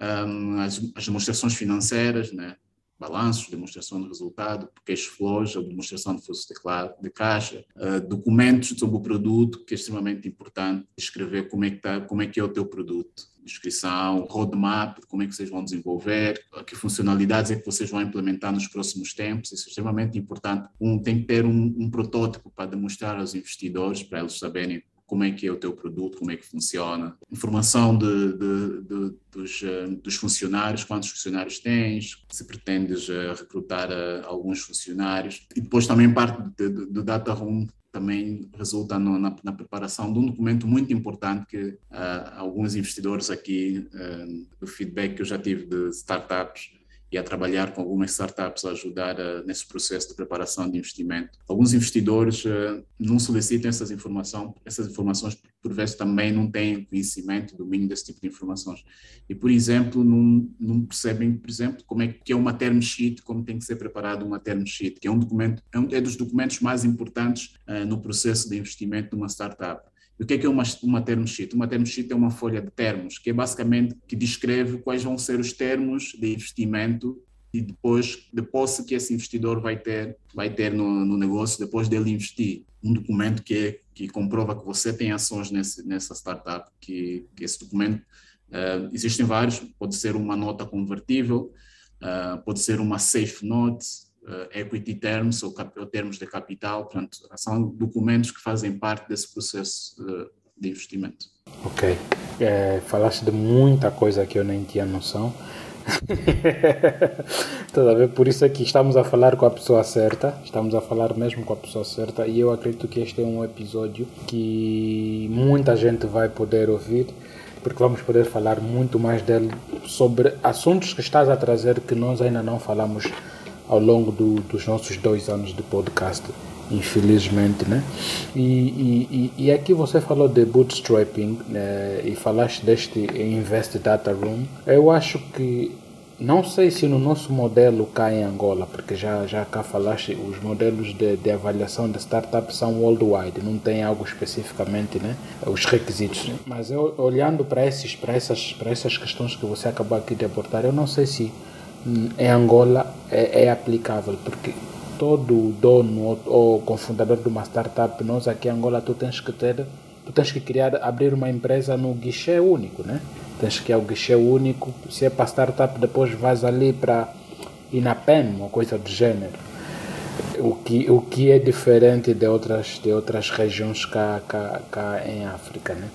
um, as, as demonstrações financeiras, né? balanços, demonstração de resultado, cash flows, a demonstração de fluxo de, de caixa, uh, documentos sobre o produto, que é extremamente importante, escrever como é que, tá, como é, que é o teu produto, descrição, roadmap, como é que vocês vão desenvolver, que funcionalidades é que vocês vão implementar nos próximos tempos, isso é extremamente importante. Um, tem que ter um, um protótipo para demonstrar aos investidores, para eles saberem como é que é o teu produto, como é que funciona, informação de, de, de, dos, eh, dos, funcionários, quantos funcionários tens, se pretendes uh, recrutar uh, alguns funcionários. E depois também parte do Data Room também resulta no, na, na, preparação de um documento muito importante que uh, alguns investidores aqui, do feedback que eu já tive de startups, e a trabalhar com algumas startups a ajudar uh, nesse processo de preparação de investimento. Alguns investidores uh, não solicitam essas informações, essas informações por vezes também não têm conhecimento, domínio desse tipo de informações. E, por exemplo, não, não percebem, por exemplo, como é que é uma term sheet, como tem que ser preparado uma term sheet, que é um documento, é, um, é dos documentos mais importantes uh, no processo de investimento de uma startup. O que é que é uma, uma term sheet? Uma term sheet é uma folha de termos, que é basicamente que descreve quais vão ser os termos de investimento e depois de posse que esse investidor vai ter vai ter no, no negócio depois dele investir um documento que é, que comprova que você tem ações nesse, nessa startup que, que esse documento uh, existem vários pode ser uma nota convertível uh, pode ser uma safe note equity terms ou, ou, termos de capital, portanto, são documentos que fazem parte desse processo uh, de investimento. Ok. É, falaste de muita coisa que eu nem tinha noção. Toda vez por isso é que estamos a falar com a pessoa certa, estamos a falar mesmo com a pessoa certa, e eu acredito que este é um episódio que muita gente vai poder ouvir, porque vamos poder falar muito mais dele sobre assuntos que estás a trazer que nós ainda não falamos ao longo do, dos nossos dois anos de podcast, infelizmente, né? E, e, e aqui você falou de bootstrapping né? e falaste deste Invest Data Room. Eu acho que não sei se no nosso modelo cá em Angola, porque já, já cá falaste, os modelos de, de avaliação de startups são worldwide, não tem algo especificamente, né? Os requisitos. Mas eu, olhando para, esses, para, essas, para essas questões que você acabou aqui de abordar, eu não sei se em Angola é, é aplicável, porque todo dono ou, ou cofundador de uma startup, nós aqui em Angola, tu tens que ter, tu tens que criar, abrir uma empresa no guichê único, né? Tens que ir ao guichê único, se é para startup, depois vais ali para INAPEM, uma coisa do gênero. O que, o que é diferente de outras, de outras regiões cá, cá, cá em África, né?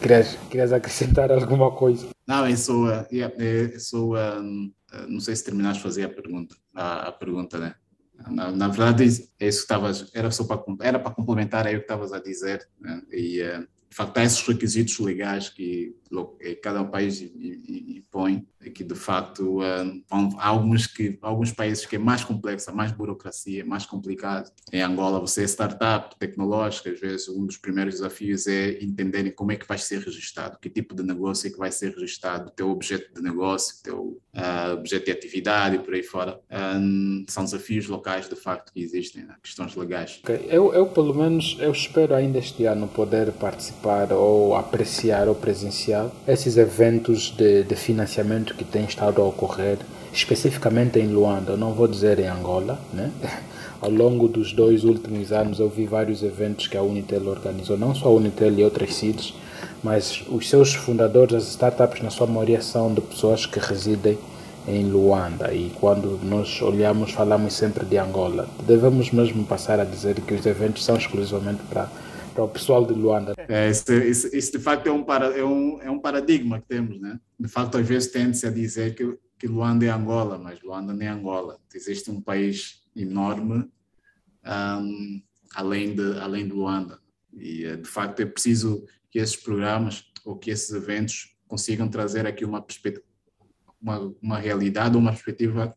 Querias, querias acrescentar alguma coisa? Não, eu sou, yeah, eu sou um, não sei se terminaste de fazer a pergunta, a, a pergunta, né? Na, na, verdade, é isso que estavas, era só para, era para complementar aí o que estavas a dizer, né? e uh, de facto há esses requisitos legais que cada país impõe, que de facto há alguns, que, alguns países que é mais complexo, mais burocracia, mais complicado. Em Angola, você é startup tecnológica, às vezes um dos primeiros desafios é entenderem como é que vai ser registrado, que tipo de negócio é que vai ser registrado, teu objeto de negócio, teu uh, objeto de atividade e por aí fora. Um, são desafios locais, de facto, que existem, né? questões legais. Okay. Eu, eu, pelo menos, eu espero ainda este ano poder participar ou apreciar ou presenciar esses eventos de, de financiamento que têm estado a ocorrer, especificamente em Luanda, não vou dizer em Angola, né? Ao longo dos dois últimos anos eu vi vários eventos que a Unitel organizou, não só a Unitel e outras CIDs, mas os seus fundadores, as startups, na sua maioria, são de pessoas que residem em Luanda. E quando nós olhamos, falamos sempre de Angola. Devemos mesmo passar a dizer que os eventos são exclusivamente para para o pessoal de Luanda. É, isso, de facto é um, para, é, um, é um paradigma que temos, né? De facto, às vezes tende-se a dizer que que Luanda é Angola, mas Luanda não é Angola. Existe um país enorme um, além, de, além de Luanda. E, eh, de facto, é preciso que esses programas ou que esses eventos consigam trazer aqui uma perspectiva, uma, uma realidade, uma perspectiva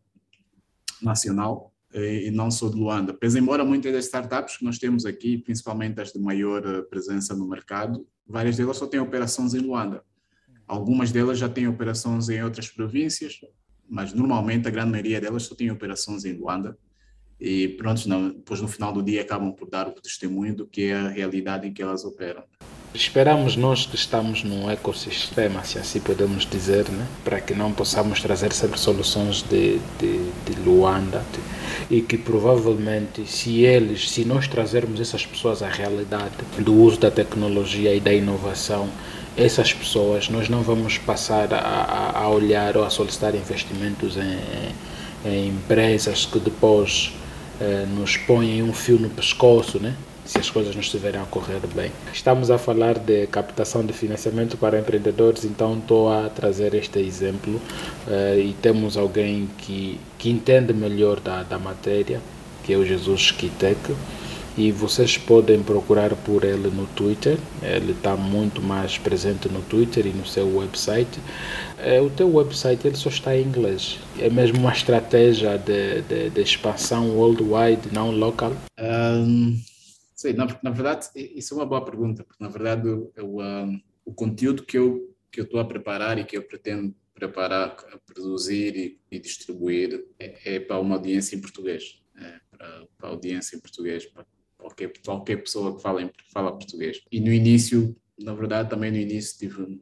nacional e não só de Luanda. Pois, embora muitas das startups que nós temos aqui, principalmente as de maior eh, presença no mercado, várias delas só têm operações em Luanda. Algumas delas já têm operações em outras províncias, mas normalmente a grande maioria delas só tem operações em Luanda e pronto, depois no final do dia acabam por dar o testemunho do que é a realidade em que elas operam. Esperamos nós que estamos num ecossistema, se assim podemos dizer, né? para que não possamos trazer sempre soluções de, de, de Luanda e que provavelmente se eles, se nós trazermos essas pessoas à realidade do uso da tecnologia e da inovação, essas pessoas nós não vamos passar a, a olhar ou a solicitar investimentos em, em empresas que depois eh, nos põem um fio no pescoço, né? Se as coisas não estiverem a correr bem. Estamos a falar de captação de financiamento para empreendedores, então estou a trazer este exemplo uh, e temos alguém que, que entende melhor da, da matéria, que é o Jesus Kitek e vocês podem procurar por ele no Twitter. Ele está muito mais presente no Twitter e no seu website. É, o teu website ele só está em inglês. É mesmo uma estratégia de, de, de expansão worldwide, não local? Um, sim, na, na, verdade, isso é uma boa pergunta, porque na verdade eu, um, o conteúdo que eu que eu estou a preparar e que eu pretendo preparar, produzir e, e distribuir é, é, para uma audiência em português, é, para, para audiência em português, para qualquer, qualquer pessoa que fala, fala português. E no início, na verdade, também no início tive,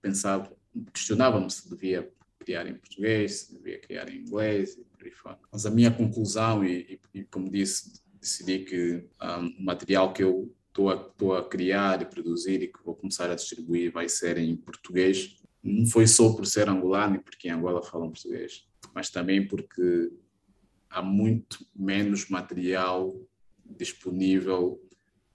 pensava, questionava-me se devia criar em português, se devia criar em inglês e por aí fora. Mas a minha conclusão, e, e, e como disse, decidi que um, o material que eu estou a, a criar e produzir e que vou começar a distribuir vai ser em português. Não foi só por ser angolano e porque em Angola falam português, mas também porque há muito menos material disponível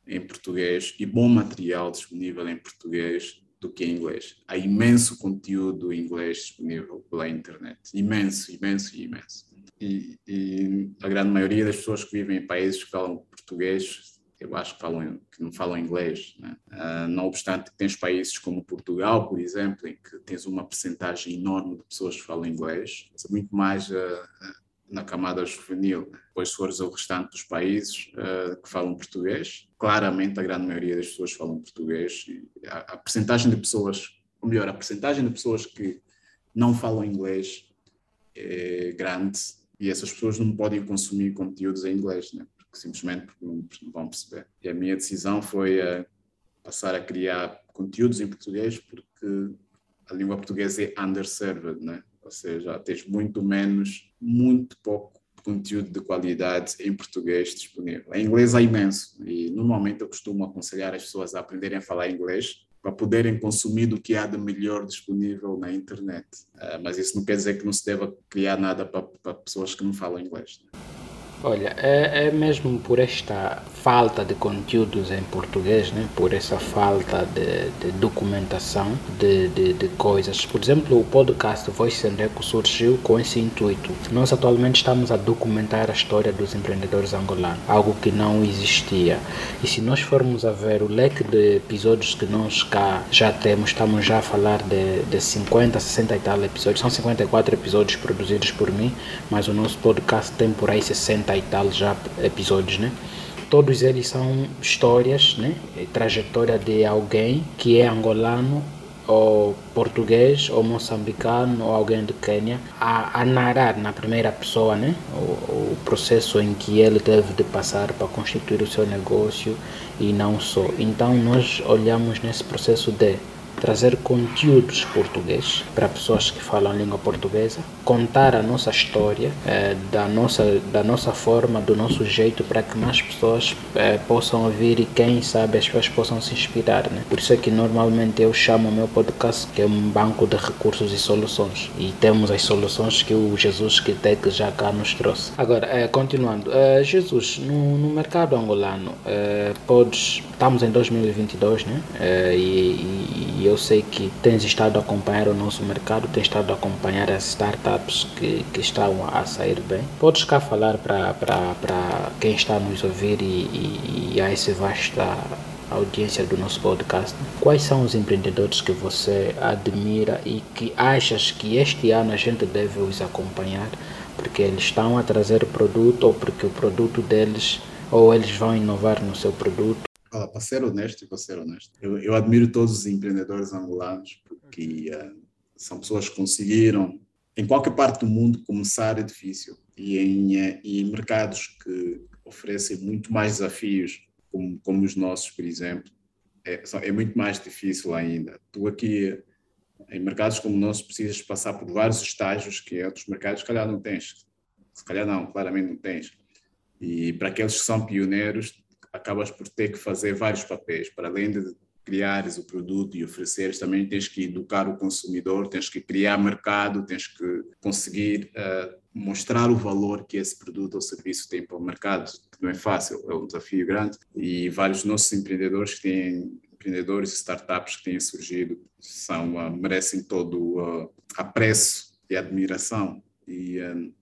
em português e bom material disponível em português do que em inglês. Há imenso conteúdo em inglês disponível pela internet. Imenso, imenso imenso. E, e, a grande maioria das pessoas que vivem em países que falam português, eu acho que, falam, que não falam inglês. Né? Uh, não obstante tens países como Portugal, por exemplo, em que tens uma percentagem enorme de pessoas que falam inglês, é muito mais uh, na camada juvenil. Depois, se fores ao restante dos países uh, que falam português, claramente a grande maioria das pessoas falam português. A, a percentagem de pessoas, ou melhor, a percentagem de pessoas que não falam inglês é grande e essas pessoas não podem consumir conteúdos em inglês, né? porque simplesmente não, vão perceber. E a minha decisão foi uh, passar a criar conteúdos em português porque a língua portuguesa é underserved, né? ou seja, tens muito menos, muito pouco conteúdo de qualidade em português disponível. Em inglês há imenso e normalmente eu costumo aconselhar as pessoas a aprenderem a falar inglês para poderem consumir do que há de melhor disponível na internet. Uh, mas isso não quer dizer que não se deva criar nada para, para pessoas que não falam inglês. Né? Olha, é, é, mesmo por esta falta de conteúdos em português, né? por essa falta de, de documentação de, de, de, coisas. Por exemplo, o podcast Voice and Echo surgiu com esse intuito. Nós atualmente estamos a documentar a história dos empreendedores angolanos, algo que não existia. E se nós formos a ver o leque de episódios que nós cá já temos, estamos já a falar de, de 50, 60 e tal episódios. São 54 episódios produzidos por mim, mas o nosso podcast tem por aí 60 e tal já episódios, né? Todos eles são histórias, né? Trajetória de alguém que é angolano ou português ou moçambicano ou alguém de Quênia a, a narrar na primeira pessoa né o, o, processo em que ele teve de passar para constituir o seu negócio e não só então nós olhamos nesse processo de trazer conteúdos portugueses para pessoas que falam língua portuguesa, contar a nossa história eh, da, nossa, da nossa forma, do nosso jeito, para que mais pessoas eh, possam ouvir e quem sabe as pessoas possam se inspirar. Né? Por isso é que normalmente eu chamo o meu podcast que é um banco de recursos e soluções. E temos as soluções que o Jesus que já cá nos trouxe. Agora, eh, continuando, Jesus, no, no mercado angolano, podes, estamos em 2022, né? E, e e eu sei que tens estado a acompanhar o nosso mercado, tens estado a acompanhar as startups que, que estão a sair bem. Podes cá falar para quem está a nos ouvir e, e, e a essa vasta audiência do nosso podcast, quais são os empreendedores que você admira e que achas que este ano a gente deve os acompanhar? Porque eles estão a trazer produto ou porque o produto deles ou eles vão inovar no seu produto Olha, para ser honesto, para ser honesto, eu, eu admiro todos os empreendedores angolanos porque uh, são pessoas que conseguiram, em qualquer parte do mundo, começar é difícil e em, uh, em mercados que oferecem muito mais desafios, como, como os nossos, por exemplo, é, é, muito mais difícil ainda. Tu aqui, em mercados como o nosso, precisas passar por vários estágios que outros mercados, se calhar, não tens. Se calhar não, claramente não tens. E para aqueles que são pioneiros, acabas por ter que fazer vários papéis, para além de criares o produto e ofereceres, também tens que educar o consumidor, tens que criar mercado, tens que conseguir uh, mostrar o valor que esse produto ou serviço tem para o mercado, não é fácil, é um desafio grande, e vários nossos empreendedores que têm empreendedores e startups que têm surgido são, uh, merecem todo o uh, apreço e admiração, e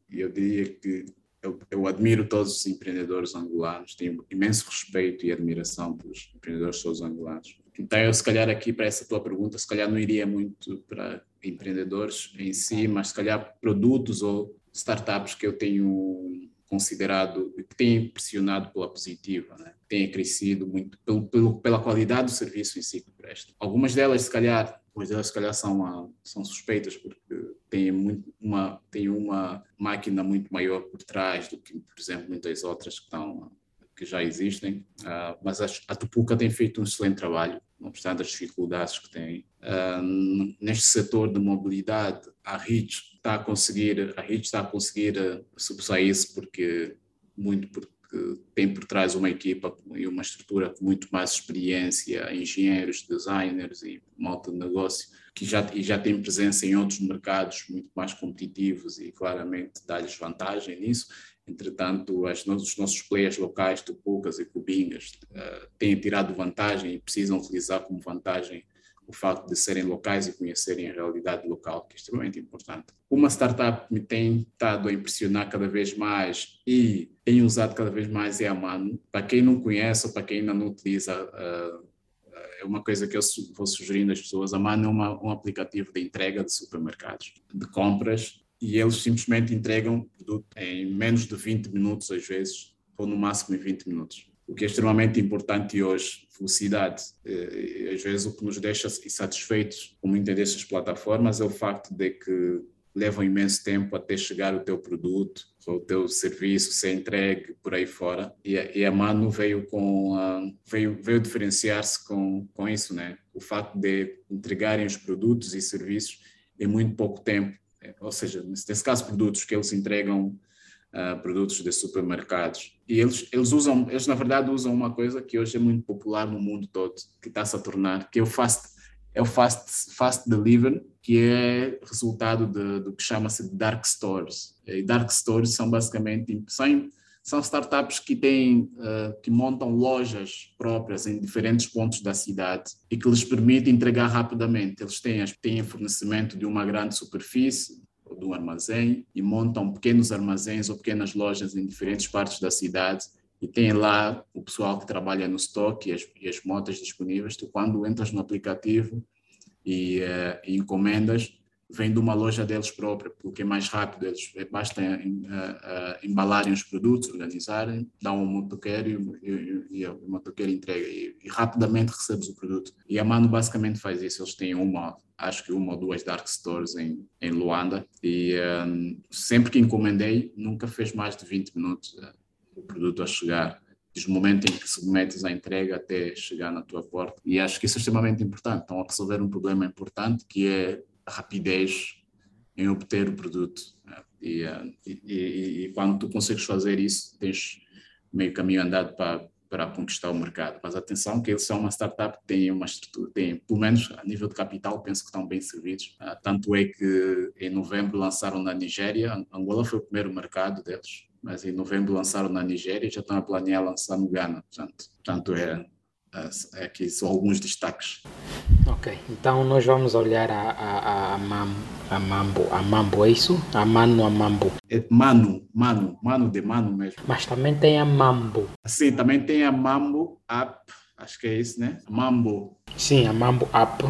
eu diria que eu, eu, admiro todos os empreendedores angolanos, tenho imenso respeito e admiração pelos empreendedores todos angolanos. Então, eu, se calhar, aqui para essa tua pergunta, se calhar não iria muito para empreendedores em si, mas se calhar produtos ou startups que eu tenho considerado, que têm impressionado pela positiva, né? têm crescido muito pelo, pelo, pela qualidade do serviço em si que presta. Algumas delas, se calhar, Pois elas, se calhar, são, são suspeitas porque têm, muito, uma, têm uma máquina muito maior por trás do que, por exemplo, muitas outras que, estão, que já existem. Uh, mas a, a Tupuca tem feito um excelente trabalho, não obstante as dificuldades que tem. Uh, neste setor de mobilidade, a RIT está a conseguir, a RIT está a conseguir sobressair-se porque muito porque tem por trás uma equipa e uma estrutura com muito mais experiência, engenheiros, designers e malta de negócio, que já, e já tem presença em outros mercados muito mais competitivos e claramente dá-lhes vantagem nisso. Entretanto, as, os nossos players locais, Tupucas e Cubingas, uh, têm tirado vantagem e precisam utilizar como vantagem o facto de serem locais e conhecerem a realidade local, que é extremamente importante. Uma startup me tem estado a impressionar cada vez mais e tem usado cada vez mais é a Mano. Para quem não conhece ou para quem ainda não utiliza, uh, é uma coisa que eu vou sugerindo às pessoas. A Mano é uma, um aplicativo de entrega de supermercados, de compras, e eles simplesmente entregam produto em menos de 20 minutos, às vezes, ou no máximo em 20 minutos o que é extremamente importante hoje, velocidade. Eh, às vezes o que nos deixa insatisfeitos com muitas dessas plataformas é o facto de que levam imenso tempo até chegar o teu produto, o teu serviço ser entregue por aí fora. E a, e a Mano veio com veio veio diferenciar-se com com isso, né? O facto de entregarem os produtos e serviços em muito pouco tempo, ou seja, nesse caso produtos que eles entregam uh, produtos de supermercados. E eles, eles usam, eles na verdade usam uma coisa que hoje é muito popular no mundo todo, que está-se a tornar, que é o fast, é o fast, fast delivery, que é resultado de, do que chama-se dark stores. E dark stores são basicamente são, são startups que têm uh, que montam lojas próprias em diferentes pontos da cidade e que lhes permite entregar rapidamente. Eles têm, têm fornecimento de uma grande superfície, de um armazém e montam pequenos armazéns ou pequenas lojas em diferentes partes da cidade e tem lá o pessoal que trabalha no estoque e as, e as motas disponíveis. Tu, quando entras no aplicativo e, uh, e encomendas, vem de uma loja deles própria, porque é mais rápido, eles é, basta uh, uh, embalarem os produtos, organizarem, dão um motoqueiro e, e, e o motoqueiro entrega e, rapidamente recebes o produto. E a Mano basicamente faz isso, eles têm uma, acho que uma ou duas dark stores em, em Luanda e um, sempre que encomendei, nunca fez mais de 20 minutos uh, o produto a chegar desde o momento em que submetes a entrega até chegar na tua porta. E acho que isso é extremamente importante. Estão a resolver um problema importante que é rapidez em obter o produto. Né? E, e, e, e, quando tu consegues fazer isso, tens meio caminho andado para, para conquistar o mercado. Mas atenção que eles são uma startup que tem uma estrutura, tem, pelo menos a nível de capital, penso que estão bem servidos. Uh, tanto é que em novembro lançaram na Nigéria, Angola foi o primeiro mercado deles, mas em novembro lançaram na Nigéria e já estão a planear lançar no Ghana. Portanto, portanto é, aqui são alguns destaques. Ok, então nós vamos olhar a, a, a, Mam, a Mambo, a Mambo, é isso? A Mano, a Mambo. É Mano, Mano, Mano de Mano mesmo. Mas também tem a Mambo. Sim, também tem a Mambo App, acho que é isso, né? Mambo. Sim, a Mambo App,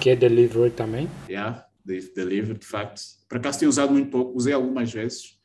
que é delivery também. Yeah, delivery, de facto. Por acaso tenho usado muito pouco, usei algumas vezes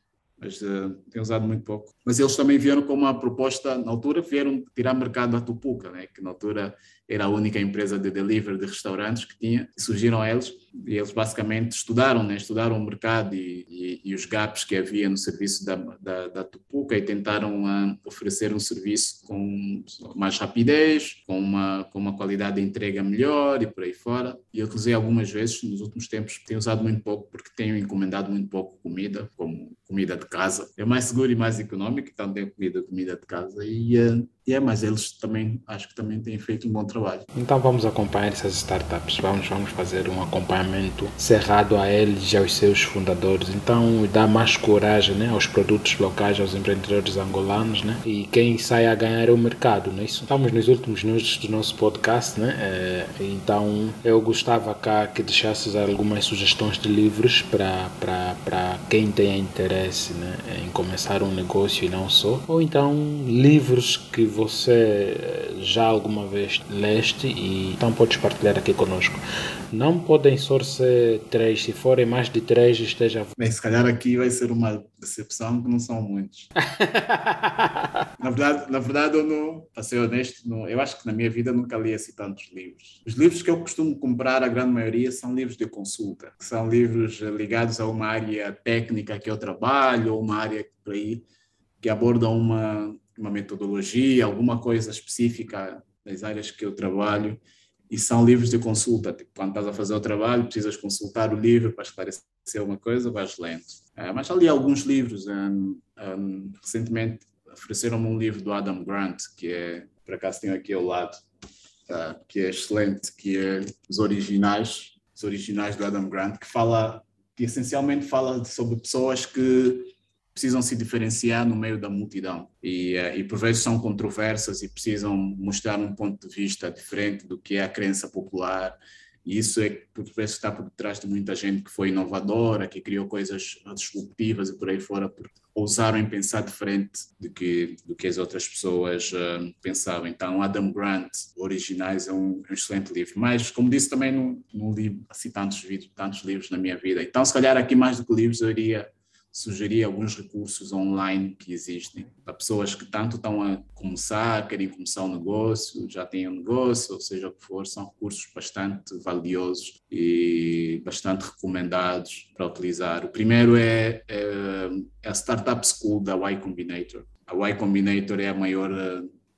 mas uh, tem usado muito pouco. Mas eles também vieram com uma proposta, na altura vieram tirar mercado à Tupuca, né? que na altura era a única empresa de delivery de restaurantes que tinha, surgiram eles, e eles basicamente estudaram, né? estudaram o mercado e, e, e os gaps que havia no serviço da, da, da Tupuca e tentaram uh, oferecer um serviço com mais rapidez, com uma, com uma qualidade de entrega melhor e por aí fora. E eu utilizei algumas vezes nos últimos tempos, tenho usado muito pouco porque tenho encomendado muito pouco comida, como comida de casa. É mais seguro e mais econômico, então tenho comida, comida de casa e uh, é, mas eles também, acho que também têm feito um bom trabalho. Então vamos acompanhar essas startups, vamos, vamos fazer um acompanhamento cerrado a eles e aos seus fundadores. Então dá mais coragem né, aos produtos locais, aos empreendedores angolanos, né? E quem sai a ganhar é o mercado, não é isso? Estamos nos últimos minutos do nosso podcast, né? É, então eu gostava cá que deixasses algumas sugestões de livros para quem tenha interesse né, em começar um negócio e não só, ou então livros que você eh, já alguma vez leste e então podes partilhar aqui conosco. Não podem só ser três, se forem mais de três, esteja. Bem, se calhar aqui vai ser uma decepção que não são muitos. na verdade, na verdade eu não, para ser honesto, não, eu acho que na minha vida nunca li assim tantos livros. Os livros que eu costumo comprar, a grande maioria, são livros de consulta, são livros ligados a uma área técnica que eu trabalho, ou uma área por aí, que abordam uma, uma metodologia, alguma coisa específica das áreas que eu trabalho, e são livros de consulta. Tipo, quando estás a fazer o trabalho, precisas consultar o livro para esclarecer uma coisa, vais lendo. É, mas já li alguns livros. Um, um, recentemente ofereceram-me um livro do Adam Grant, que é, por acaso tenho aqui ao lado, uh, que é excelente, que é Os Originais, Os Originais do Adam Grant, que fala, que essencialmente fala sobre pessoas que precisam se diferenciar no meio da multidão e, uh, e por vezes são controversas e precisam mostrar um ponto de vista diferente do que é a crença popular e isso é por vezes está por detrás de muita gente que foi inovadora, que criou coisas disruptivas e por aí fora, por ousaram em pensar diferente do que, do que as outras pessoas uh, pensavam. Então, Adam Grant, Originais, é um, é um, excelente livro. Mas, como disse, também não, não li assim tantos, tantos livros na minha vida. Então, se calhar aqui mais do que livros, eu iria sugerir alguns recursos online que existem para pessoas que tanto estão a começar, querem começar um negócio, já têm um negócio, ou seja o que for, são recursos bastante valiosos e bastante recomendados para utilizar. O primeiro é, é, é a Startup School da Y Combinator. A Y Combinator é a maior,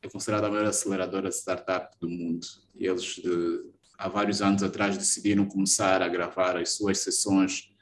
é considerada a maior aceleradora de startup do mundo. Eles, de, há vários anos atrás, decidiram começar a gravar as suas sessões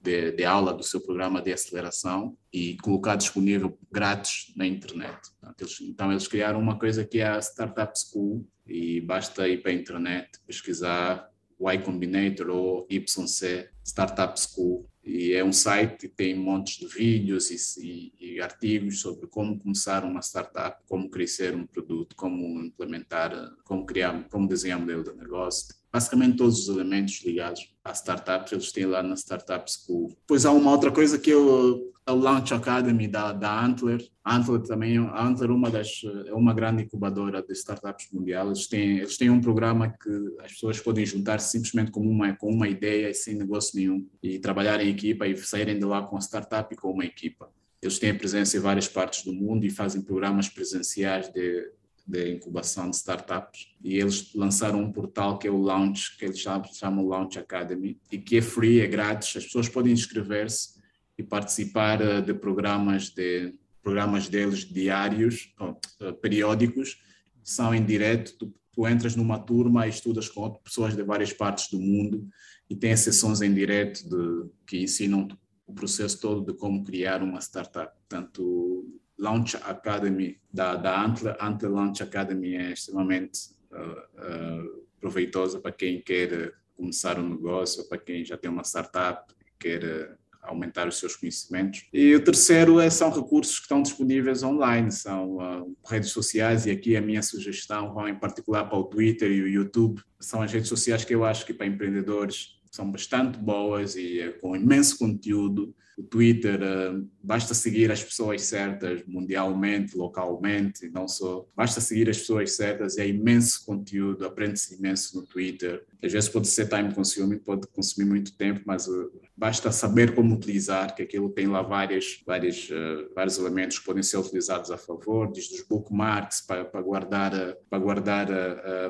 de, de, aula do seu programa de aceleração e colocar disponível grátis na internet. Eles, então, eles criaram uma coisa que é a Startup School e basta ir para a internet pesquisar Y Combinator ou YC Startup School e é um site que tem montes de vídeos e, e, e, artigos sobre como começar uma startup, como crescer um produto, como implementar, como criar, como desenhar um modelo de negócio basicamente todos os elementos ligados a startups, eles têm lá na Startup School. Depois há uma outra coisa que é o, a Launch Academy da, da Antler. Antler também, Antler uma das, é uma grande incubadora de startups mundial. Eles têm, eles têm um programa que as pessoas podem juntar-se simplesmente com uma, com uma ideia e sem negócio nenhum e trabalhar em equipa e saírem de lá com a startup e com uma equipa. Eles têm presença em várias partes do mundo e fazem programas presenciais de de incubação de startups e eles lançaram um portal que é o Launch, que eles chamam Launch Academy e que é free, é grátis, as pessoas podem inscrever-se e participar eh, de programas de programas deles diários, eh, periódicos, são em direto, tu, tu entras numa turma e estudas com pessoas de várias partes do mundo e tem sessões em direto de, que ensinam o processo todo de como criar uma startup. Portanto, Launch Academy da, da Antler, Antler Launch Academy é extremamente uh, uh, proveitosa para quem quer começar um negócio, para quem já tem uma startup, quer aumentar os seus conhecimentos. E o terceiro é, são recursos que estão disponíveis online, são uh, redes sociais, e aqui a minha sugestão vão em particular para o Twitter e o YouTube. São as redes sociais que eu acho que para empreendedores são bastante boas e é com imenso conteúdo. O Twitter, uh, basta seguir as pessoas certas mundialmente, localmente, não só. Basta seguir as pessoas certas e é imenso conteúdo, aprende-se imenso no Twitter. Às vezes pode ser time consuming, pode consumir muito tempo, mas uh, basta saber como utilizar, que aquilo tem lá várias, várias, uh, vários elementos que podem ser utilizados a favor, desde os bookmarks para, para guardar, para guardar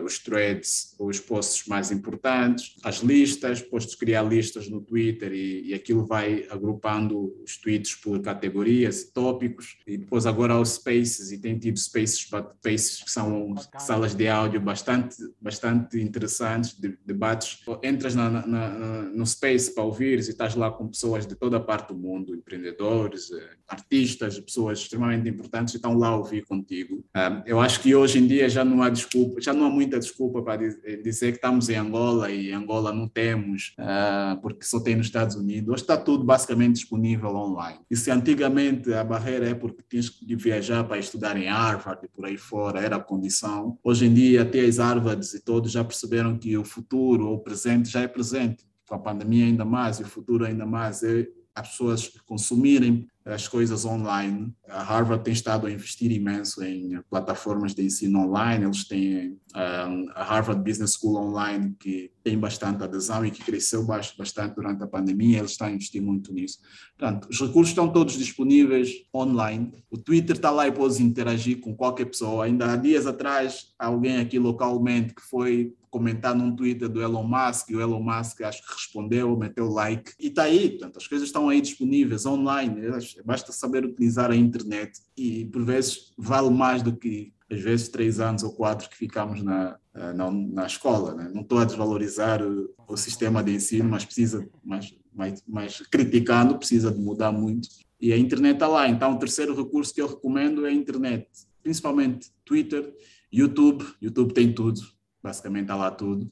os threads, os posts mais importantes, as listas, depois criar listas no Twitter e, e aquilo vai agrupando os tweets por categorias, tópicos, e depois agora os spaces, e tem tido spaces, spaces que são salas de áudio bastante, bastante interessantes, de, debates. Entras na, na, na, no space para ouvir e estás lá com pessoas de toda a parte do mundo, empreendedores, eh, artistas, pessoas extremamente importantes, estão lá a ouvir contigo. Eu acho que hoje em dia já não há desculpa, já não há muita desculpa para dizer que estamos em Angola e Angola não temos, ah, porque só tem nos Estados Unidos. Hoje está tudo basicamente disponível online. E se antigamente a barreira é porque tinhas que viajar para estudar em Harvard e por aí fora, era a condição, hoje em dia até as Harvards e todos já perceberam que o futuro ou o presente já é presente. Com a pandemia ainda mais e o futuro ainda mais é as pessoas consumirem as coisas online. A Harvard tem estado a investir imenso em plataformas de ensino online. Eles têm a Harvard Business School Online, que tem bastante adesão e que cresceu bastante durante a pandemia. Eles estão a investir muito nisso. Portanto, os recursos estão todos disponíveis online. O Twitter está lá e pode interagir com qualquer pessoa. Ainda há dias atrás, alguém aqui localmente que foi comentar num Twitter do Elon Musk, e o Elon Musk acho que respondeu, meteu like, e está aí, portanto, as coisas estão aí disponíveis online, basta saber utilizar a internet, e por vezes vale mais do que às vezes três anos ou quatro que ficamos na, na, na escola. Né? Não estou a desvalorizar o, o, sistema de ensino, mas precisa, mas, mas, mas criticando, precisa de mudar muito. E a internet está lá. Então, o terceiro recurso que eu recomendo é a internet, principalmente Twitter, YouTube. YouTube tem tudo basicamente está lá tudo.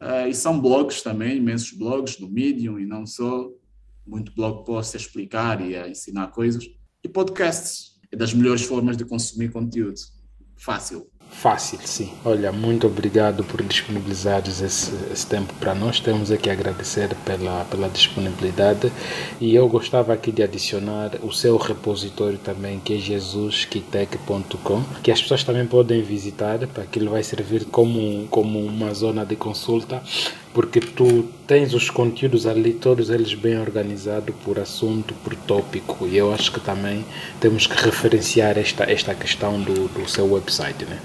Uh, e são blogs também, imensos blogs do Medium e não só, muito blog post a explicar e a ensinar coisas. E podcasts, é das melhores formas de consumir conteúdo. Fácil. Fácil, sim. Olha, muito obrigado por disponibilizares esse, esse tempo para nós. Temos aqui a agradecer pela, pela disponibilidade e eu gostava aqui de adicionar o seu repositório também, que é jesuskitec.com, que as pessoas também podem visitar, para que ele vai servir como, como uma zona de consulta porque tu tens os conteúdos ali, todos eles bem organizados por assunto, por tópico, e eu acho que também temos que referenciar esta, esta questão do, do seu website, né?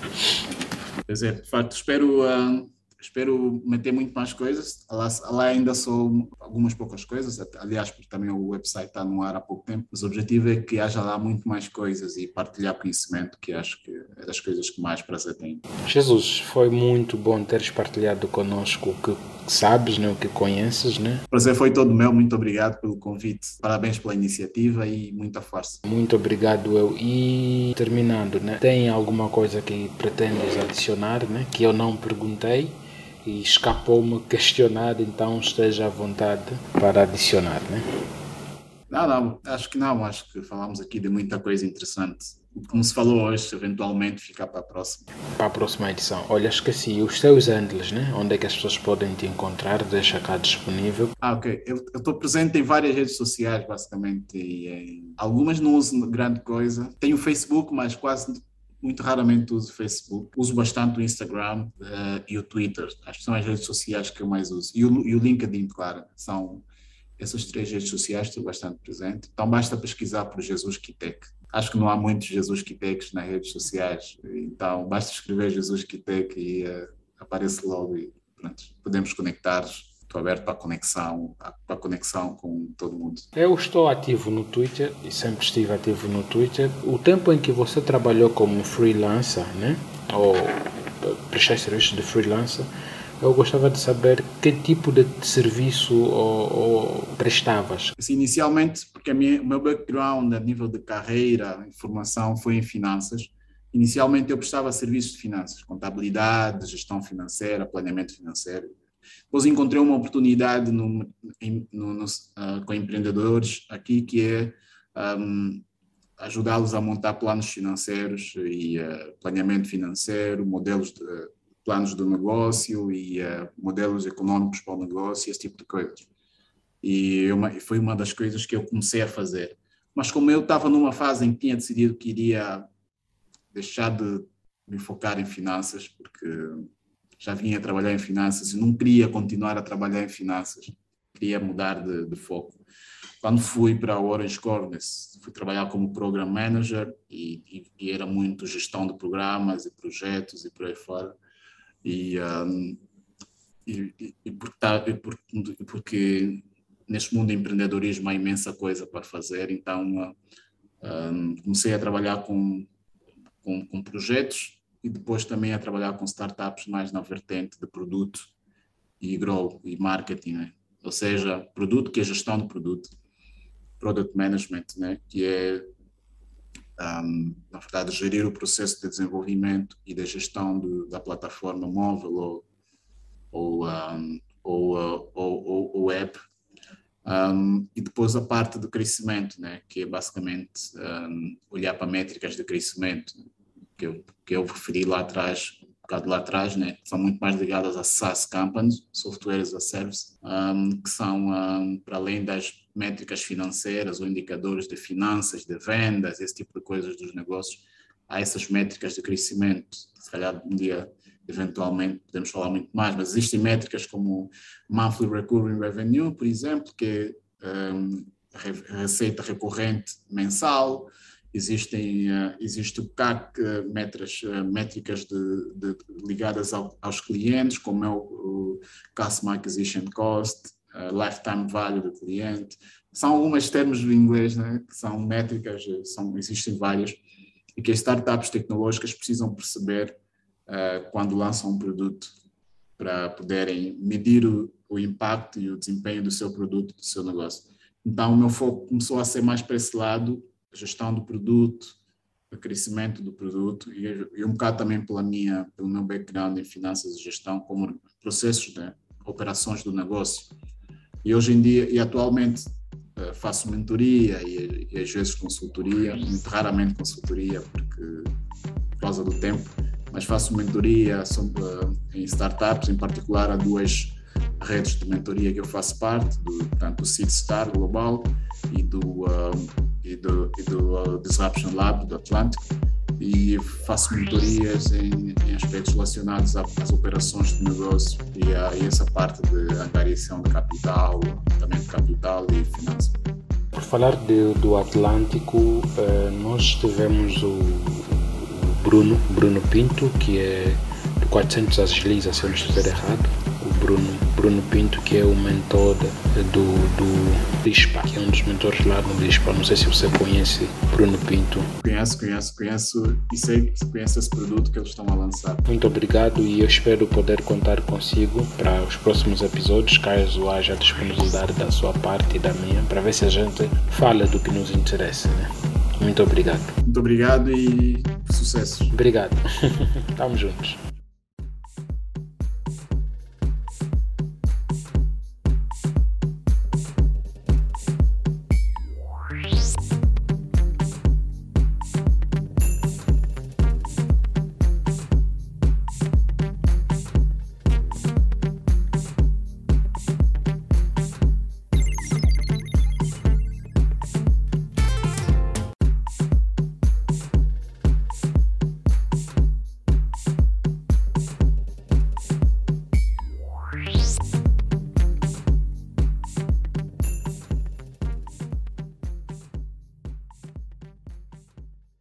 Pois é, de facto, espero, uh, espero meter muito mais coisas, lá, lá ainda sou algumas poucas coisas, aliás, porque também o website está no ar há pouco tempo, mas o objetivo é que haja lá muito mais coisas e partilhar conhecimento, que acho que é das coisas que mais prazer tenho. Jesus, foi muito bom teres partilhado conosco o que sabes, né, o que conheces, né? O prazer foi todo meu, muito obrigado pelo convite, parabéns pela iniciativa e muita força. Muito obrigado eu. E terminando, né, tem alguma coisa que pretendes adicionar, né, que eu não perguntei? E escapou-me questionar, então esteja à vontade para adicionar, né? Não, não, acho que não, acho que falamos aqui de muita coisa interessante como se falou hoje, eventualmente ficar para a próxima. Para a próxima edição. Olha, esqueci, os teus handles, né? Onde é que as pessoas podem te encontrar? Deixa cá disponível. Ah, ok. Eu estou presente em várias redes sociais, basicamente. E, em... Algumas não uso grande coisa. Tenho o Facebook, mas quase muito raramente uso Facebook. Uso bastante o Instagram uh, e o Twitter. Acho que são as redes sociais que eu mais uso. E o, e o LinkedIn, claro. São essas três redes sociais, estou bastante presente. Então basta pesquisar por Jesus Kitec acho que não há muitos Jesus Quiteques nas redes sociais, então basta escrever Jesus Quitec e uh, aparece logo e pronto, podemos conectar. Estou aberto para a conexão, para a conexão com todo mundo. Eu estou ativo no Twitter e sempre estive ativo no Twitter. O tempo em que você trabalhou como freelancer, né? Ou prestar serviços de freelancer, eu gostava de saber que tipo de serviço ou, ou prestavas. Assim, inicialmente, porque minha, o meu background a nível de carreira, formação, foi em finanças. Inicialmente eu prestava serviços de finanças, contabilidade, gestão financeira, planeamento financeiro. Depois encontrei uma oportunidade no, no, no, uh, com empreendedores aqui que é um, ajudá-los a montar planos financeiros e uh, planeamento financeiro, modelos de, planos de negócio e uh, modelos econômicos para o negócio, esse tipo de coisas. E uma, foi uma das coisas que eu comecei a fazer. Mas como eu estava numa fase em que tinha decidido que iria deixar de me focar em finanças, porque já vinha a trabalhar em finanças e não queria continuar a trabalhar em finanças, queria mudar de, de foco. Quando fui para a Orange Corners, fui trabalhar como Program Manager e, e, e, era muito gestão de programas e projetos e por aí fora. E, um, e, e, porque, porque, neste mundo de empreendedorismo há imensa coisa para fazer, então um, comecei a trabalhar com, com, com projetos e depois também a trabalhar com startups mais na vertente de produto e grow e marketing, né? ou seja, produto que é gestão de produto, product management, né? que é um, na verdade gerir o processo de desenvolvimento e da gestão da plataforma móvel ou ou, um, ou, ou, ou, ou web um, e depois a parte do crescimento, né? que é basicamente olhar para métricas de crescimento que eu, que eu referi lá atrás, um bocado lá atrás, né, são muito mais ligadas a SaaS companies, software as a service, um, que são, um, para além das métricas financeiras ou indicadores de finanças, de vendas, esse tipo de coisas dos negócios, há essas métricas de crescimento, se calhar um dia eventualmente podemos falar muito mais, mas existem métricas como Monthly Recurring Revenue, por exemplo, que é um, receita recorrente mensal, existem uh, existe o CAC uh, metras, uh, métricas de, de, ligadas ao, aos clientes como é o, o Customer Acquisition Cost Lifetime Value do cliente. São algumas termos em inglês né, que são métricas são existem várias. E que as startups tecnológicas precisam perceber quando lançam um produto para poderem medir o, o impacto e o desempenho do seu produto do seu negócio. Então o meu foco começou a ser mais para esse lado gestão do produto, o crescimento do produto e, e, um bocado também pela minha, pelo meu background em finanças e gestão, como processos de operações do negócio. E hoje em dia, e atualmente, eh, faço mentoria e, e às vezes consultoria, muito raramente consultoria, porque por causa do tempo, mas faço mentoria sobre, eh, em startups, em particular a duas redes de mentoria que eu faço parte, do, tanto do Seed Star Global e do, uh, e do, e do uh, Disruption Lab do Atlântico e faço mentorias em, em aspectos relacionados às operações de negócio e a, e essa parte de angariação de capital, também de capital e finanças. Por falar de, do Atlântico, eh, nós tivemos o, Bruno, Bruno Pinto, que é do 400 Agiliza, se eu não estiver errado, Bruno, Bruno Pinto, que é o mentor do, do Lispa, que é um dos mentores lá no Lispa. Não sei se você conhece Bruno Pinto. Conheço, conheço, conheço e sei que conhece esse produto que eles estão a lançar. Muito obrigado e eu espero poder contar consigo para os próximos episódios, caso haja disponibilidade da sua parte e da minha, para ver se a gente fala do que nos interessa, né? Muito obrigado. Muito obrigado e sucesso. Obrigado. Estamos juntos.